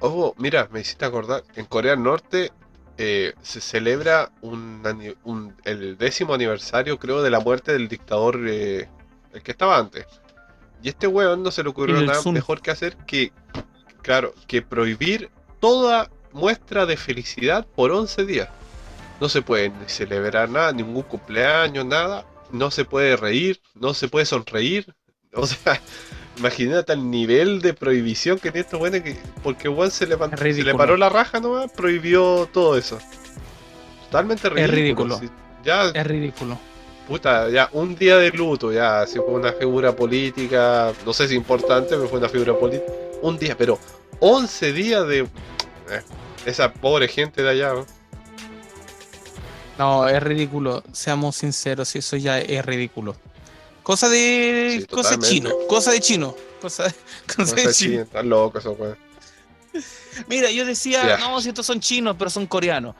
Oh, mira, me hiciste acordar. En Corea del Norte eh, se celebra un, el décimo aniversario, creo, de la muerte del dictador, eh, el que estaba antes. Y este weón no se le ocurrió nada mejor que hacer que, claro, que prohibir toda muestra de felicidad por 11 días. No se puede ni celebrar nada, ningún cumpleaños, nada. No se puede reír, no se puede sonreír. O sea, imagínate el nivel de prohibición que tiene estos weones que porque weón se le, Es se le ridículo. paró la raja nomás, prohibió todo eso. Totalmente ridículo. ridículo. si- ya, Es ridículo. puta, ya un día de luto, ya, si fue una figura política, no sé si importante, pero fue una figura política. Un día, pero 11 días de... eh, esa pobre gente de allá, ¿no? No, es ridículo. Seamos sinceros, eso ya es ridículo. Cosa de, Sí, cosa totalmente. chino, cosa de chino, cosa de, cosa No de chino. están locos esos weones. Mira, yo decía, no, si estos son chinos, pero son coreanos.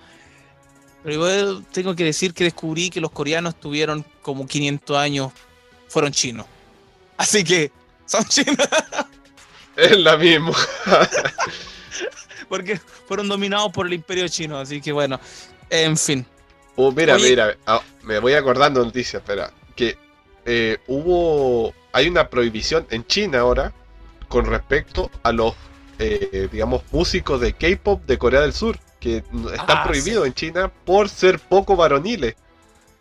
Pero yo tengo que decir que descubrí que los coreanos tuvieron como 500 años, fueron chinos. Así que son chinos, Es la misma. porque fueron dominados por el imperio chino. Así que bueno, en fin. Uh, mira, Oye. mira, ah, me voy acordando noticias, espera. Que eh, hubo. Hay una prohibición en China ahora con respecto a los, eh, digamos, músicos de K-pop de Corea del Sur. Que están Ah, prohibidos en China por ser poco varoniles.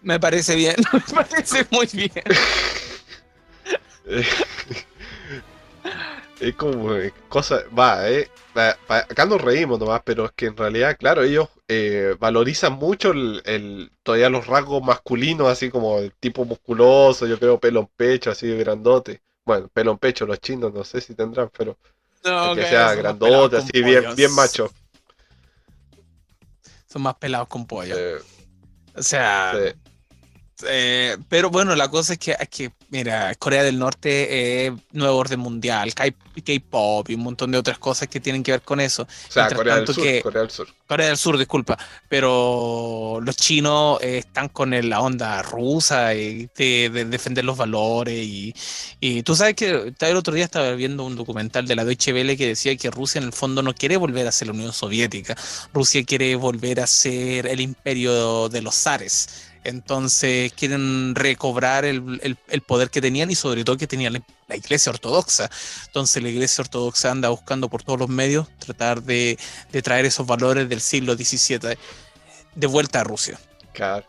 Me parece bien, me parece muy bien. Es como eh, cosa. Va, eh. va- acá nos reímos nomás, pero es que en realidad, claro, ellos eh, valorizan mucho el, el- todavía los rasgos masculinos, así como el tipo musculoso, yo creo pelo en pecho, así grandote. Bueno, pelo en pecho los chinos, no sé si tendrán, pero No, que sea grandote, así bien, pollos. bien macho. Son más pelados con pollo. O sea, sí. Eh, pero bueno, la cosa es que, es que, mira, Corea del Norte es nuevo orden mundial, K-pop y un montón de otras cosas que tienen que ver con eso. O sea, Corea del Sur, que- Corea del Sur. Corea del Sur, disculpa, pero los chinos eh, están con el- la onda rusa y de, de defender los valores y, y tú sabes que el otro día estaba viendo un documental de la Deutsche Welle que decía que Rusia en el fondo no quiere volver a ser la Unión Soviética, Rusia quiere volver a ser el imperio de los zares. Entonces quieren recobrar el, el- el poder que tenían y sobre todo que tenía la, la iglesia ortodoxa. Entonces la iglesia ortodoxa anda buscando por todos los medios tratar de, de traer esos valores del siglo XVII de vuelta a Rusia. Claro.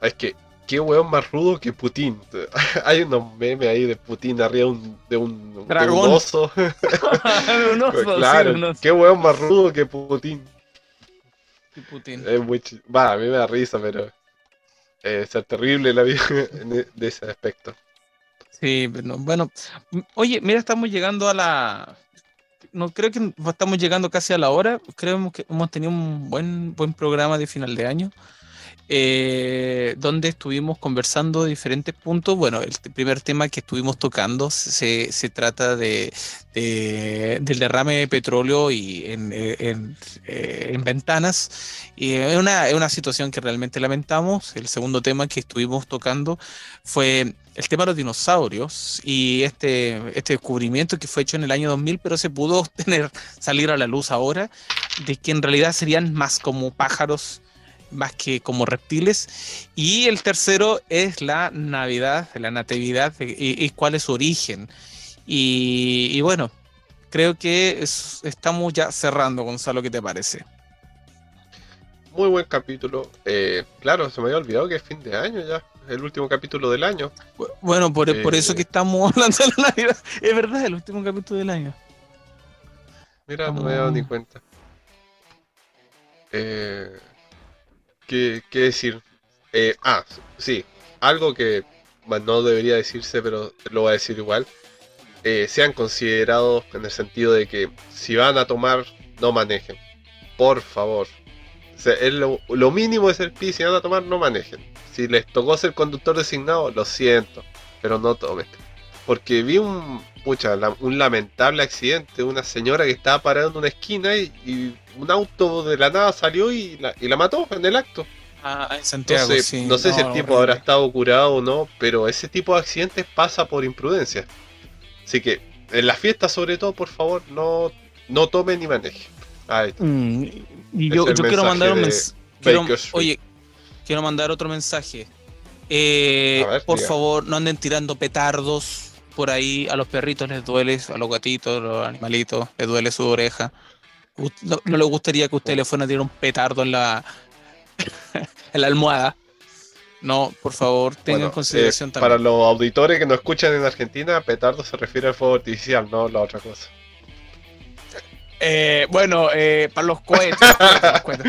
Es que, qué weón más rudo que Putin. Hay unos memes ahí de Putin arriba de un, de un, de un Dragón. oso. No, claro, sí, qué weón más rudo que Putin. Putin. Es muy ch- Va, a mí me da risa, pero. Eh, ser terrible la vida e- de ese aspecto. Sí, pero no, bueno, oye, mira, estamos llegando a la. No creo que estamos llegando casi a la hora. Creo que hemos tenido un buen, buen programa de final de año. Eh, donde estuvimos conversando de diferentes puntos. Bueno, el primer tema que estuvimos tocando se, se trata de, de- del derrame de petróleo y en, eh, en, eh, en ventanas. Y es una, una situación que realmente lamentamos. El segundo tema que estuvimos tocando fue el tema de los dinosaurios y este, este descubrimiento que fue hecho en el año 2000, pero se pudo tener, salir a la luz ahora, de que en realidad serían más como pájaros más que como reptiles. Y el tercero es la Navidad, la Natividad y, y cuál es su origen. Y, y bueno, creo que es- estamos ya cerrando, Gonzalo, ¿qué te parece? Muy buen capítulo. Eh, claro, se me había olvidado que es fin de año ya. El último capítulo del año. Bu- Bueno, por, por eso Eh. que estamos hablando de la Navidad. Es verdad, el último capítulo del año. Mira, no me he dado ni cuenta. Eh, ¿Qué, decir? Eh, ah, sí, algo que no debería decirse, pero lo voy a decir igual. Eh, sean considerados en el sentido de que si van a tomar, no manejen. Por favor. Es lo, mínimo de ser pi, si van a tomar, no manejen. Si les tocó ser conductor designado, lo siento, pero no tomen. Porque vi un, pucha, un lamentable accidente, una señora que estaba parada en una esquina y un auto de la nada salió y la, y la mató en el acto. Ah, en No Santiago, sé, sí. no sé si el No, tipo habrá estado curado o no, pero ese tipo de accidentes pasa por imprudencia. Así que en las fiestas sobre todo, por favor, no, no tomen ni está. Mm, y yo, quiero mandar un Street. Oye, quiero mandar otro mensaje. Eh, ver, por diga. favor, no anden tirando petardos por ahí. A los perritos les duele, a los gatitos, a los animalitos, les duele su oreja. No, no les gustaría que usted le fuera a tirar un petardo en la, en la almohada. No, por favor, tengan Bueno, en consideración eh, también. Para los auditores que nos escuchan en Argentina, petardo se refiere al fuego artificial, no la otra cosa. Eh, bueno, eh, para los cohetes. los cohetes.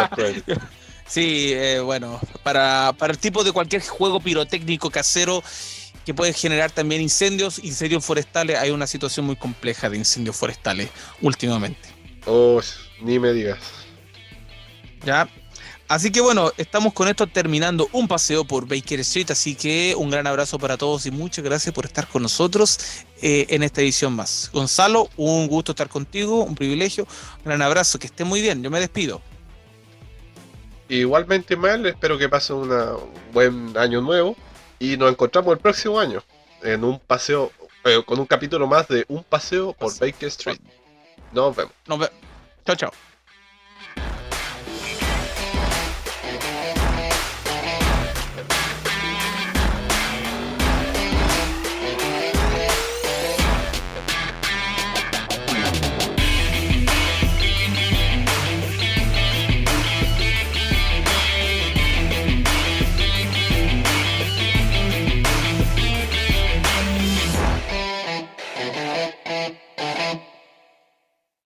Los cohetes. Sí, eh, bueno, para, para el tipo de cualquier juego pirotécnico casero que puede generar también incendios, incendios forestales, hay una situación muy compleja de incendios forestales últimamente. Oh, ni me digas. ¿Ya? Así que bueno, estamos con esto terminando un paseo por Baker Street, así que un gran abrazo para todos y muchas gracias por estar con nosotros eh, en esta edición más. Gonzalo, un gusto estar contigo, un privilegio, un gran abrazo, que esté muy bien, yo me despido. Igualmente mal, espero que pasen una- un buen año nuevo y nos encontramos el próximo año en un paseo, eh, con un capítulo más de un paseo por. Baker Street. Nos vemos. Nos vemos. Chao, chao.